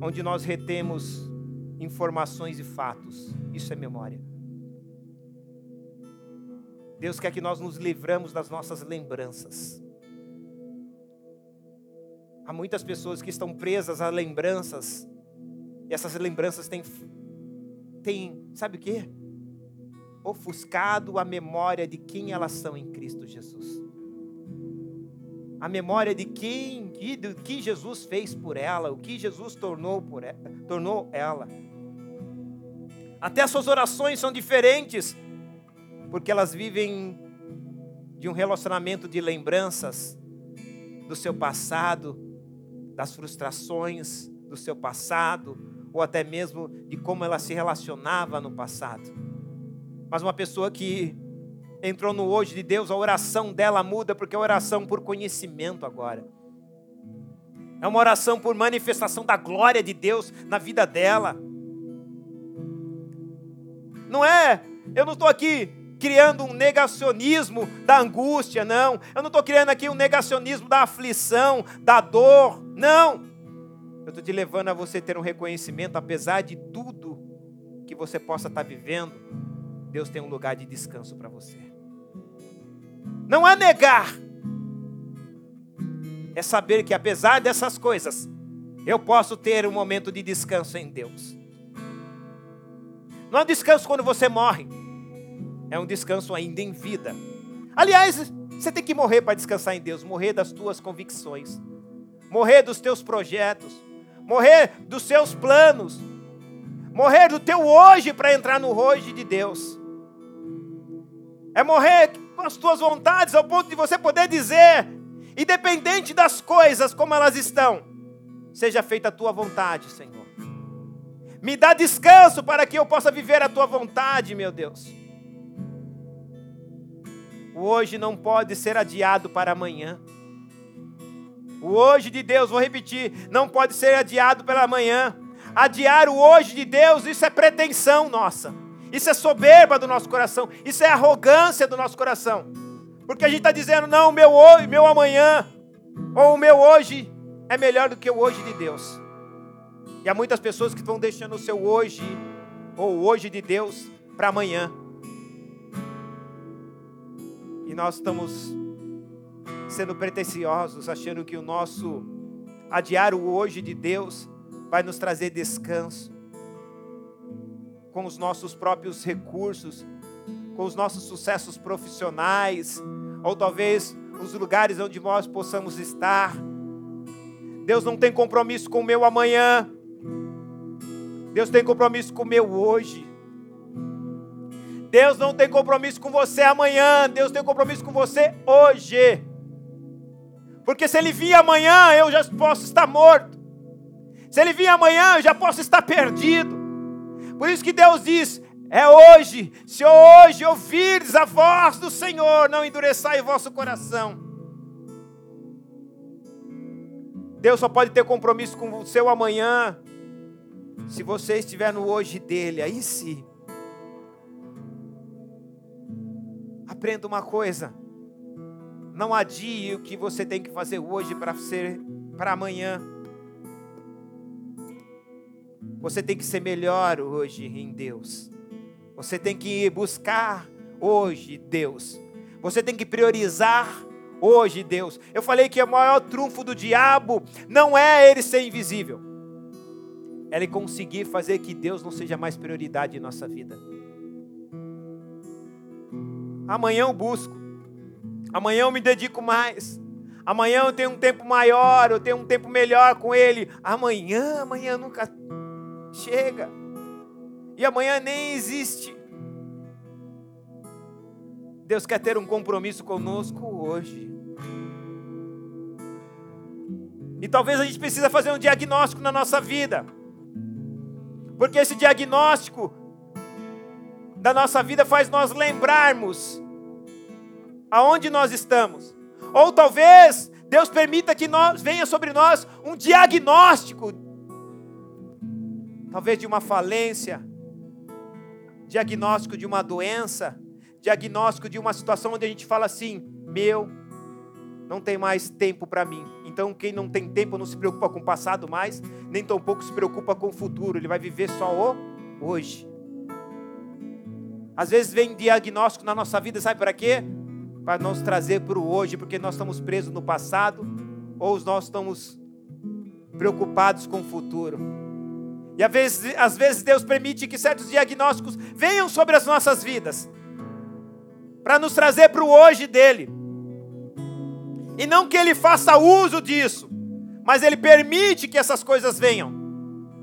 onde nós retemos informações e fatos. Isso é memória. Deus quer que nós nos livramos das nossas lembranças. Há muitas pessoas que estão presas a lembranças, e essas lembranças têm, têm sabe o que? Ofuscado a memória de quem elas são em Cristo Jesus a memória de quem, do que Jesus fez por ela, o que Jesus tornou, por ela, tornou ela. Até as suas orações são diferentes, porque elas vivem de um relacionamento de lembranças do seu passado, das frustrações do seu passado, ou até mesmo de como ela se relacionava no passado. Mas uma pessoa que entrou no hoje de Deus, a oração dela muda, porque é oração por conhecimento agora. É uma oração por manifestação da glória de Deus na vida dela. Não é, eu não estou aqui criando um negacionismo da angústia, não. Eu não estou criando aqui um negacionismo da aflição, da dor, não. Eu estou te levando a você ter um reconhecimento, apesar de tudo que você possa estar vivendo, Deus tem um lugar de descanso para você. Não é negar, é saber que apesar dessas coisas, eu posso ter um momento de descanso em Deus. Não é um descanso quando você morre, é um descanso ainda em vida. Aliás, você tem que morrer para descansar em Deus, morrer das tuas convicções, morrer dos teus projetos, morrer dos seus planos, morrer do teu hoje para entrar no hoje de Deus. É morrer as tuas vontades, ao ponto de você poder dizer, independente das coisas como elas estão, seja feita a tua vontade, Senhor. Me dá descanso para que eu possa viver a tua vontade, meu Deus. O hoje não pode ser adiado para amanhã. O hoje de Deus, vou repetir, não pode ser adiado para amanhã. Adiar o hoje de Deus, isso é pretensão nossa. Isso é soberba do nosso coração. Isso é arrogância do nosso coração. Porque a gente está dizendo, não, o meu hoje, meu amanhã, ou o meu hoje é melhor do que o hoje de Deus. E há muitas pessoas que estão deixando o seu hoje, ou o hoje de Deus, para amanhã. E nós estamos sendo pretensiosos, achando que o nosso adiar o hoje de Deus vai nos trazer descanso com os nossos próprios recursos, com os nossos sucessos profissionais, ou talvez os lugares onde nós possamos estar. Deus não tem compromisso com o meu amanhã. Deus tem compromisso com o meu hoje. Deus não tem compromisso com você amanhã, Deus tem compromisso com você hoje. Porque se ele vir amanhã, eu já posso estar morto. Se ele vir amanhã, eu já posso estar perdido. Por isso que Deus diz: é hoje, se hoje ouvires a voz do Senhor, não endureçai vosso coração. Deus só pode ter compromisso com o seu amanhã, se você estiver no hoje dele, aí sim. Aprenda uma coisa. Não adie o que você tem que fazer hoje para ser para amanhã. Você tem que ser melhor hoje em Deus. Você tem que buscar hoje Deus. Você tem que priorizar hoje Deus. Eu falei que o maior trunfo do diabo não é ele ser invisível. É ele conseguir fazer que Deus não seja mais prioridade em nossa vida. Amanhã eu busco. Amanhã eu me dedico mais. Amanhã eu tenho um tempo maior, eu tenho um tempo melhor com Ele. Amanhã, amanhã nunca chega. E amanhã nem existe. Deus quer ter um compromisso conosco hoje. E talvez a gente precisa fazer um diagnóstico na nossa vida. Porque esse diagnóstico da nossa vida faz nós lembrarmos aonde nós estamos. Ou talvez Deus permita que nós, venha sobre nós um diagnóstico, talvez de uma falência, diagnóstico de uma doença, diagnóstico de uma situação onde a gente fala assim: meu, não tem mais tempo para mim. Então, quem não tem tempo não se preocupa com o passado mais, nem tampouco se preocupa com o futuro, ele vai viver só o hoje. Às vezes vem diagnóstico na nossa vida, sabe para quê? para nos trazer para o hoje, porque nós estamos presos no passado ou nós estamos preocupados com o futuro. E às vezes, às vezes Deus permite que certos diagnósticos venham sobre as nossas vidas, para nos trazer para o hoje dele. E não que ele faça uso disso, mas ele permite que essas coisas venham.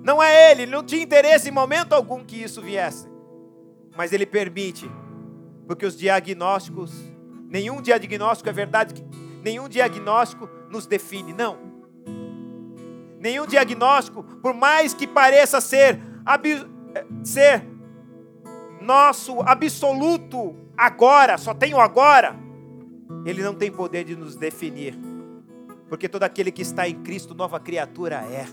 Não é ele, não tinha interesse em momento algum que isso viesse. Mas ele permite, porque os diagnósticos Nenhum diagnóstico é verdade, nenhum diagnóstico nos define, não. Nenhum diagnóstico, por mais que pareça ser, ser nosso absoluto agora, só tenho agora, ele não tem poder de nos definir. Porque todo aquele que está em Cristo, nova criatura é.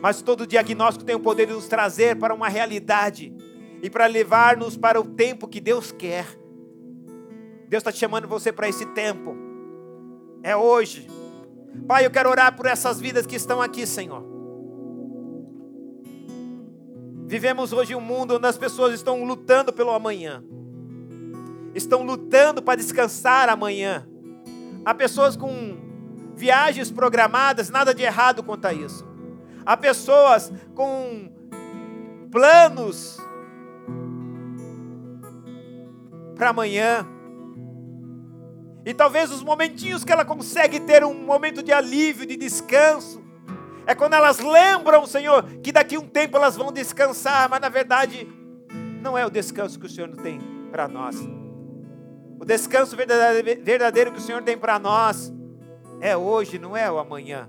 Mas todo diagnóstico tem o poder de nos trazer para uma realidade e para levar-nos para o tempo que Deus quer. Deus está te chamando você para esse tempo. É hoje. Pai, eu quero orar por essas vidas que estão aqui, Senhor. Vivemos hoje um mundo onde as pessoas estão lutando pelo amanhã. Estão lutando para descansar amanhã. Há pessoas com viagens programadas, nada de errado quanto a isso. Há pessoas com planos para amanhã. E talvez os momentinhos que ela consegue ter um momento de alívio, de descanso, é quando elas lembram, Senhor, que daqui um tempo elas vão descansar, mas na verdade não é o descanso que o Senhor tem para nós. O descanso verdadeiro que o Senhor tem para nós é hoje, não é o amanhã.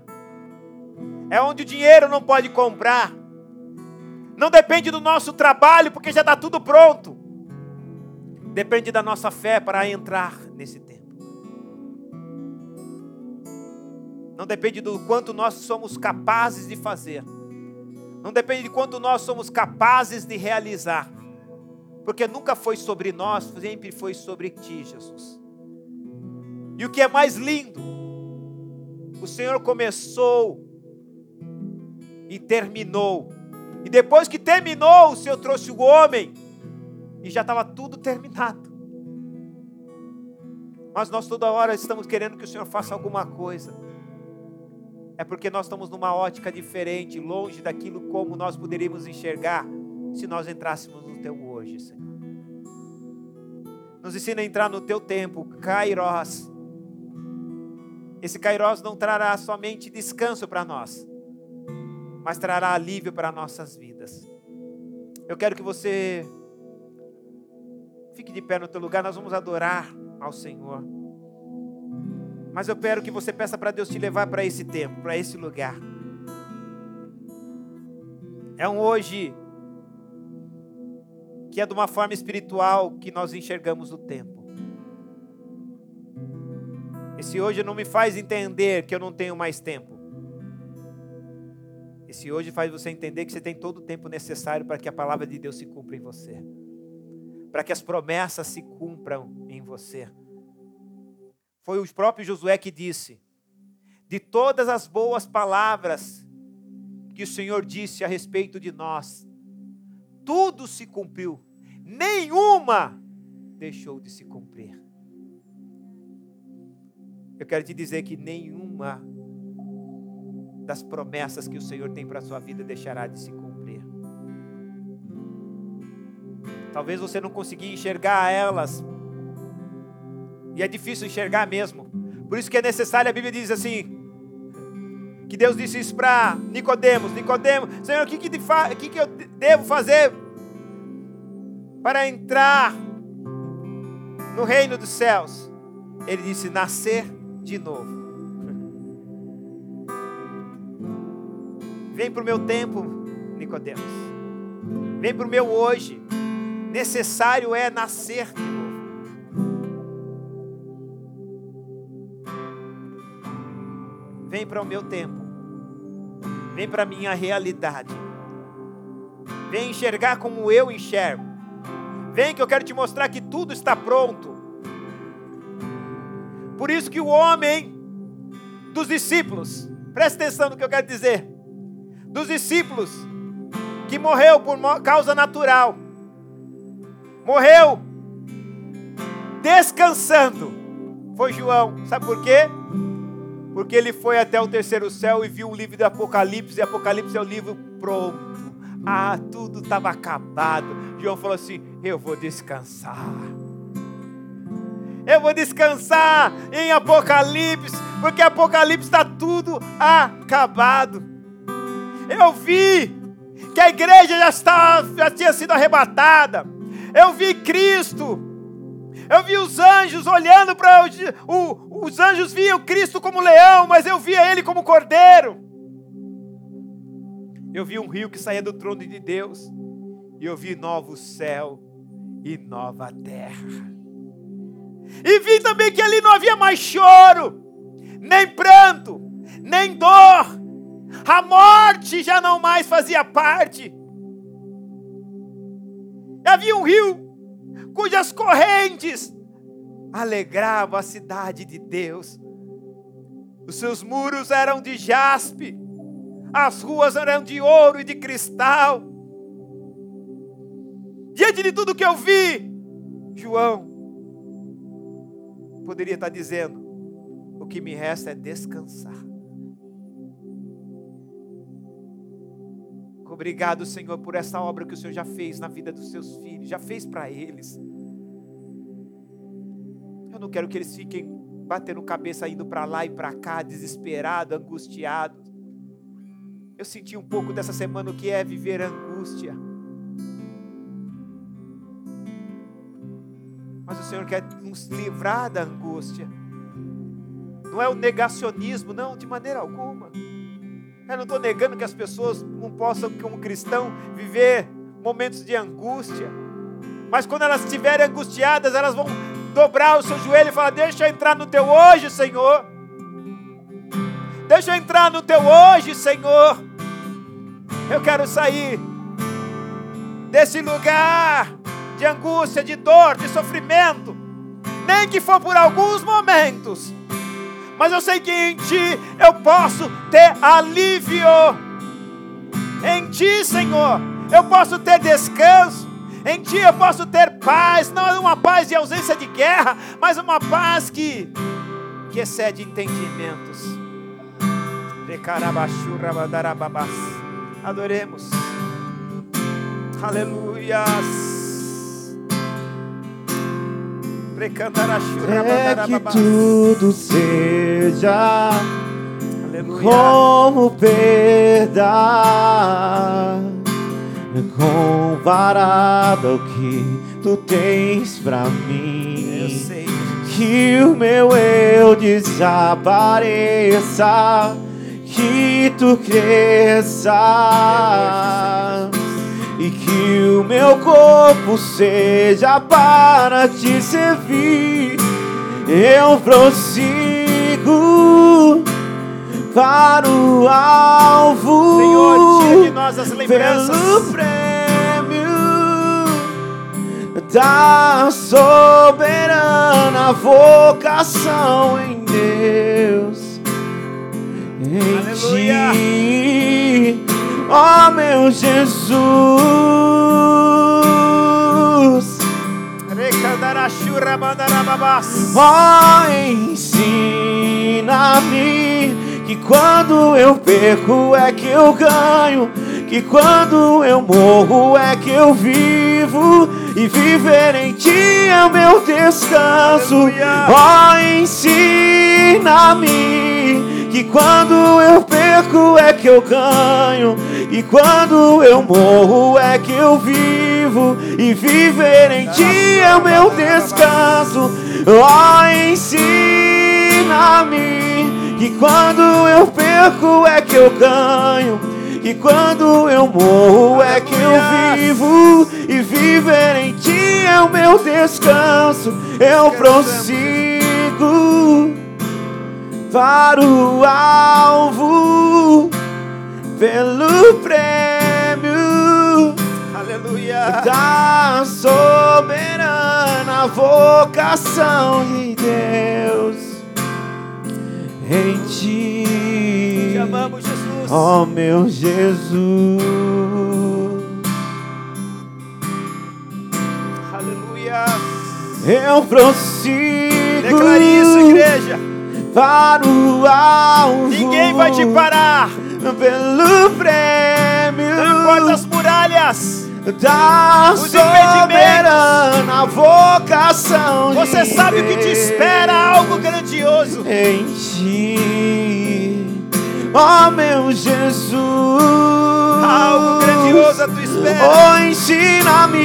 É onde o dinheiro não pode comprar. Não depende do nosso trabalho, porque já está tudo pronto. Depende da nossa fé para entrar nesse tempo. Não depende do quanto nós somos capazes de fazer. Não depende de quanto nós somos capazes de realizar. Porque nunca foi sobre nós, sempre foi sobre ti, Jesus. E o que é mais lindo, o Senhor começou e terminou. E depois que terminou, o Senhor trouxe o homem e já estava tudo terminado. Mas nós toda hora estamos querendo que o Senhor faça alguma coisa. É porque nós estamos numa ótica diferente, longe daquilo como nós poderíamos enxergar se nós entrássemos no teu hoje, Senhor. Nos ensina a entrar no teu tempo, Kairos. Esse Kairos não trará somente descanso para nós, mas trará alívio para nossas vidas. Eu quero que você Fique de pé no teu lugar, nós vamos adorar ao Senhor. Mas eu quero que você peça para Deus te levar para esse tempo, para esse lugar. É um hoje que é de uma forma espiritual que nós enxergamos o tempo. Esse hoje não me faz entender que eu não tenho mais tempo. Esse hoje faz você entender que você tem todo o tempo necessário para que a palavra de Deus se cumpra em você para que as promessas se cumpram em você. Foi o próprio Josué que disse: de todas as boas palavras que o Senhor disse a respeito de nós, tudo se cumpriu, nenhuma deixou de se cumprir. Eu quero te dizer que nenhuma das promessas que o Senhor tem para a sua vida deixará de se cumprir. Talvez você não consiga enxergar elas. E é difícil enxergar mesmo. Por isso que é necessário, a Bíblia diz assim, que Deus disse isso para Nicodemos, Nicodemos, Senhor, o que, que, que, que eu devo fazer para entrar no reino dos céus? Ele disse, nascer de novo. Vem para o meu tempo, Nicodemos. Vem para o meu hoje necessário é nascer de novo. Vem para o meu tempo. Vem para a minha realidade. Vem enxergar como eu enxergo. Vem que eu quero te mostrar que tudo está pronto. Por isso que o homem dos discípulos, presta atenção no que eu quero dizer. Dos discípulos que morreu por causa natural, morreu descansando. Foi João. Sabe por quê? Porque ele foi até o terceiro céu e viu o livro do Apocalipse, e Apocalipse é o livro pronto. Ah, tudo estava acabado. João falou assim: Eu vou descansar. Eu vou descansar em Apocalipse, porque Apocalipse está tudo acabado. Eu vi que a igreja já, estava, já tinha sido arrebatada. Eu vi Cristo. Eu vi os anjos olhando para o, os anjos viam Cristo como leão, mas eu via ele como cordeiro. Eu vi um rio que saía do trono de Deus, e eu vi novo céu e nova terra. E vi também que ali não havia mais choro, nem pranto, nem dor. A morte já não mais fazia parte havia um rio cujas correntes alegravam a cidade de Deus. Os seus muros eram de jaspe, as ruas eram de ouro e de cristal. Diante de tudo que eu vi, João poderia estar dizendo: o que me resta é descansar. Obrigado, Senhor, por essa obra que o Senhor já fez na vida dos seus filhos, já fez para eles. Eu não quero que eles fiquem batendo cabeça, indo para lá e para cá, desesperados, angustiados. Eu senti um pouco dessa semana o que é viver angústia. Mas o Senhor quer nos livrar da angústia. Não é o negacionismo, não, de maneira alguma. Eu não estou negando que as pessoas não possam, como cristão, viver momentos de angústia. Mas quando elas estiverem angustiadas, elas vão dobrar o seu joelho e falar: Deixa eu entrar no teu hoje, Senhor. Deixa eu entrar no teu hoje, Senhor. Eu quero sair desse lugar de angústia, de dor, de sofrimento, nem que for por alguns momentos, mas eu sei que em Ti eu posso ter alívio. Em Ti, Senhor, eu posso ter descanso. Em Ti eu posso ter paz, não é uma paz de ausência de guerra, mas uma paz que, que excede entendimentos. Adoremos. Aleluias. É que tudo seja Aleluia. como perda comparado ao que tu tens pra mim. Eu sei. Que o meu eu desapareça, que tu cresça e que o meu corpo seja para te servir. Eu prossigo para o alvo. Senhor, tira de nós as lembranças. Pelo prêmio da soberana vocação em Deus. Em Aleluia. ti ó oh, meu Jesus. Ó, oh, ensina-me que quando eu perco é que eu ganho, que quando eu morro é que eu vivo, e viver em ti é o meu descanso. Ó, oh, ensina-me que quando eu perco é que eu ganho, e quando eu morro é que eu vivo, e viver em ti é o meu descanso. Oh, ensina-me que quando eu perco é que eu ganho, e quando eu morro é que eu vivo, e viver em ti é o meu descanso. Eu prossigo para o alvo pelo prêmio Aleluia. da soberana vocação de Deus em ti. Te amamos, Jesus. Ó oh, meu Jesus. Aleluia. Eu prossigo. Declare isso, igreja para o alvo. Ninguém vai te parar. Pelo prêmio. Não importa as muralhas. Da Os soberana vocação. Você sabe o que te espera algo grandioso em ti, ó oh, meu Jesus. Algo grandioso a tu espera. Oh, ensina-me,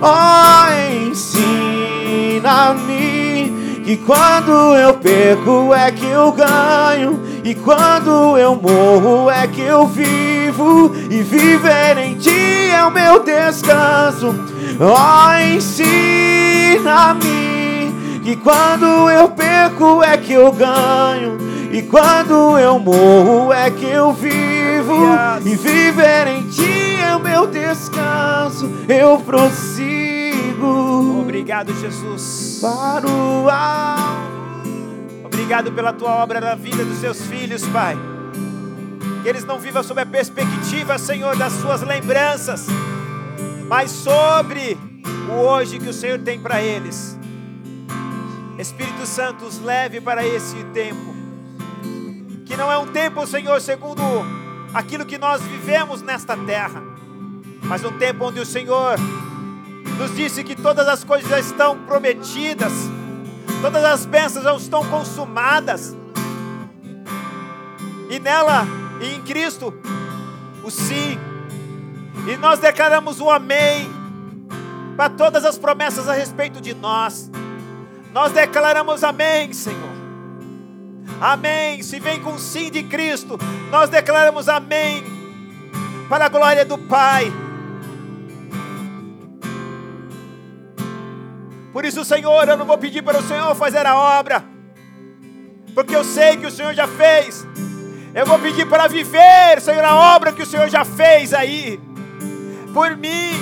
oh, ensina-me que quando eu perco é que eu ganho, e quando eu morro é que eu vivo, e viver em ti é o meu descanso. Oh, ensina-me que quando eu perco é que eu ganho, e quando eu morro é que eu vivo, e viver em ti é o meu descanso. Eu prossigo. Obrigado, Jesus para o alto. Obrigado pela tua obra na vida dos seus filhos, Pai. Que eles não vivam sob a perspectiva, Senhor, das suas lembranças, mas sobre o hoje que o Senhor tem para eles. Espírito Santo, os leve para esse tempo. Que não é um tempo, Senhor, segundo aquilo que nós vivemos nesta terra, mas um tempo onde o Senhor nos disse que todas as coisas já estão prometidas, todas as bênçãos já estão consumadas, e nela e em Cristo, o sim, e nós declaramos o amém para todas as promessas a respeito de nós. Nós declaramos amém, Senhor. Amém. Se vem com o sim de Cristo, nós declaramos amém para a glória do Pai. Por isso, Senhor, eu não vou pedir para o Senhor fazer a obra, porque eu sei que o Senhor já fez. Eu vou pedir para viver, Senhor, a obra que o Senhor já fez aí, por mim,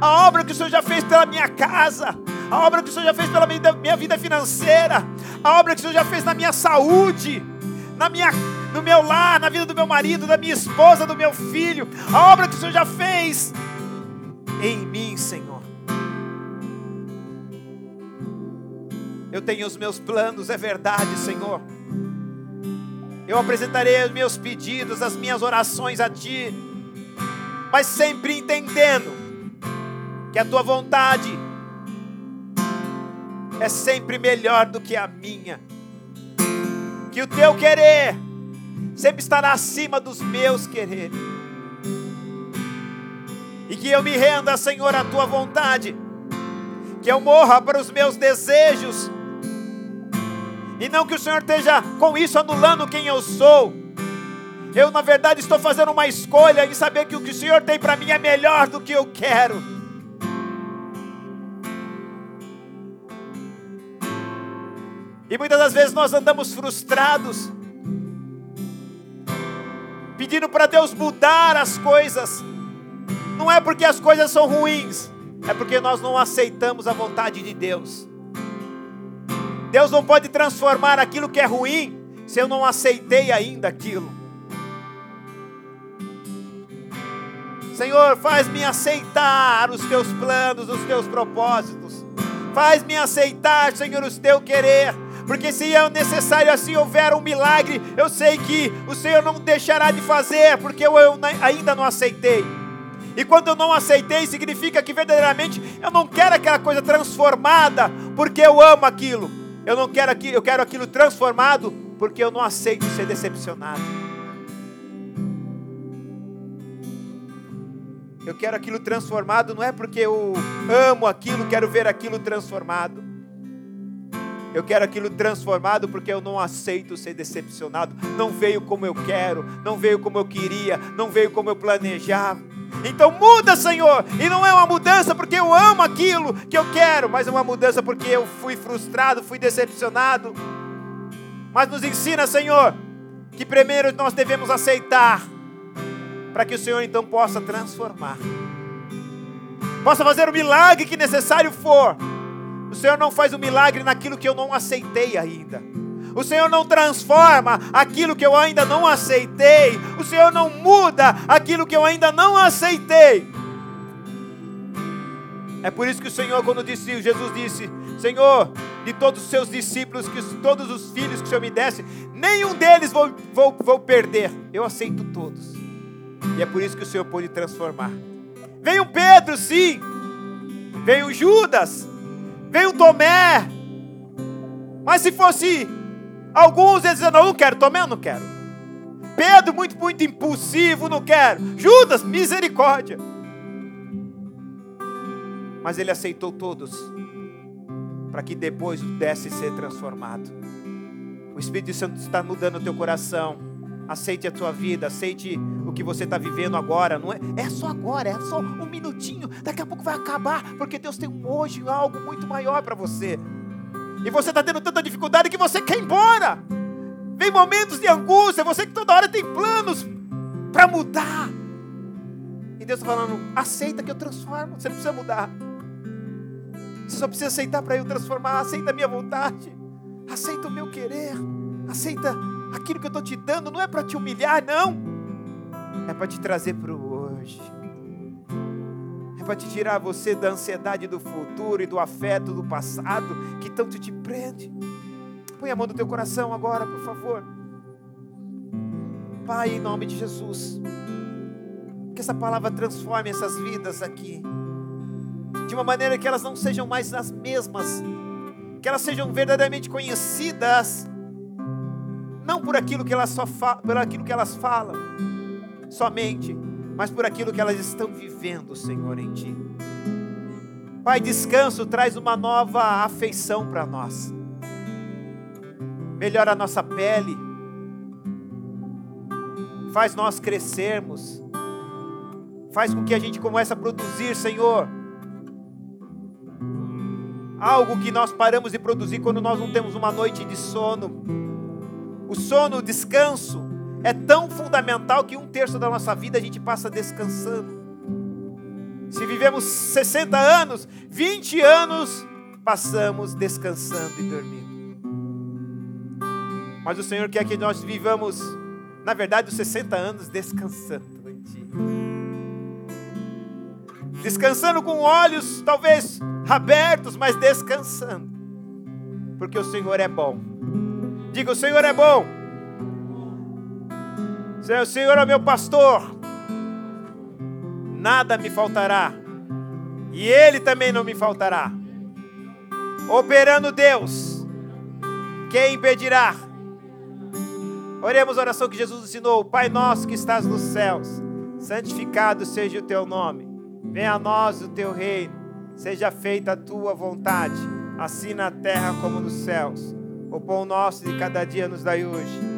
a obra que o Senhor já fez pela minha casa, a obra que o Senhor já fez pela minha vida financeira, a obra que o Senhor já fez na minha saúde, na minha, no meu lar, na vida do meu marido, da minha esposa, do meu filho, a obra que o Senhor já fez em mim, Senhor. Eu tenho os meus planos, é verdade, Senhor. Eu apresentarei os meus pedidos, as minhas orações a Ti, mas sempre entendendo que a Tua vontade é sempre melhor do que a minha, que o Teu querer sempre estará acima dos meus quereres, e que eu me renda, Senhor, à Tua vontade, que eu morra para os meus desejos e não que o Senhor esteja com isso anulando quem eu sou. Eu, na verdade, estou fazendo uma escolha em saber que o que o Senhor tem para mim é melhor do que eu quero. E muitas das vezes nós andamos frustrados, pedindo para Deus mudar as coisas. Não é porque as coisas são ruins, é porque nós não aceitamos a vontade de Deus. Deus não pode transformar aquilo que é ruim se eu não aceitei ainda aquilo. Senhor, faz-me aceitar os teus planos, os teus propósitos. Faz-me aceitar, Senhor, os teu querer. Porque se é necessário assim houver um milagre, eu sei que o Senhor não deixará de fazer, porque eu, eu ainda não aceitei. E quando eu não aceitei, significa que verdadeiramente eu não quero aquela coisa transformada, porque eu amo aquilo. Eu não quero aquilo, eu quero aquilo transformado, porque eu não aceito ser decepcionado. Eu quero aquilo transformado, não é porque eu amo aquilo, quero ver aquilo transformado. Eu quero aquilo transformado porque eu não aceito ser decepcionado. Não veio como eu quero, não veio como eu queria, não veio como eu planejava. Então muda, Senhor. E não é uma mudança porque eu amo aquilo que eu quero, mas é uma mudança porque eu fui frustrado, fui decepcionado. Mas nos ensina, Senhor, que primeiro nós devemos aceitar, para que o Senhor então possa transformar, possa fazer o milagre que necessário for. O Senhor não faz o milagre naquilo que eu não aceitei ainda. O Senhor não transforma aquilo que eu ainda não aceitei. O Senhor não muda aquilo que eu ainda não aceitei. É por isso que o Senhor, quando disse, Jesus disse: Senhor, de todos os seus discípulos, que todos os filhos que o Senhor me desse, nenhum deles vou, vou, vou perder. Eu aceito todos. E é por isso que o Senhor pôde transformar. Veio Pedro, sim. Veio Judas. Veio Tomé. Mas se fosse Alguns dizem, não, não quero, Tomé não quero. Pedro, muito, muito impulsivo, não quero. Judas, misericórdia. Mas ele aceitou todos, para que depois pudesse ser transformado. O Espírito Santo está mudando o teu coração. Aceite a tua vida, aceite o que você está vivendo agora. Não é, é só agora, é só um minutinho. Daqui a pouco vai acabar, porque Deus tem um hoje algo muito maior para você. E você está tendo tanta dificuldade que você quer ir embora. Vem momentos de angústia, você que toda hora tem planos para mudar. E Deus está falando: aceita que eu transformo, você não precisa mudar. Você só precisa aceitar para eu transformar. Aceita a minha vontade, aceita o meu querer, aceita aquilo que eu estou te dando. Não é para te humilhar, não, é para te trazer para o hoje para te tirar você da ansiedade do futuro e do afeto do passado que tanto te prende. Põe a mão no teu coração agora, por favor. Pai, em nome de Jesus, que essa palavra transforme essas vidas aqui, de uma maneira que elas não sejam mais as mesmas, que elas sejam verdadeiramente conhecidas, não por aquilo que elas só por aquilo que elas falam, somente, mas por aquilo que elas estão vivendo, Senhor, em Ti. Pai, descanso traz uma nova afeição para nós. Melhora a nossa pele. Faz nós crescermos. Faz com que a gente comece a produzir, Senhor, algo que nós paramos de produzir quando nós não temos uma noite de sono. O sono, o descanso, é tão fundamental que um terço da nossa vida a gente passa descansando. Se vivemos 60 anos, 20 anos passamos descansando e dormindo. Mas o Senhor quer que nós vivamos, na verdade, os 60 anos descansando em Ti. Descansando com olhos talvez abertos, mas descansando. Porque o Senhor é bom. Diga: O Senhor é bom. O Senhor é meu pastor. Nada me faltará. E Ele também não me faltará. Operando Deus, quem impedirá? Oremos a oração que Jesus ensinou: Pai nosso que estás nos céus, santificado seja o teu nome. Venha a nós o teu reino. Seja feita a tua vontade, assim na terra como nos céus. O pão nosso de cada dia nos dai hoje.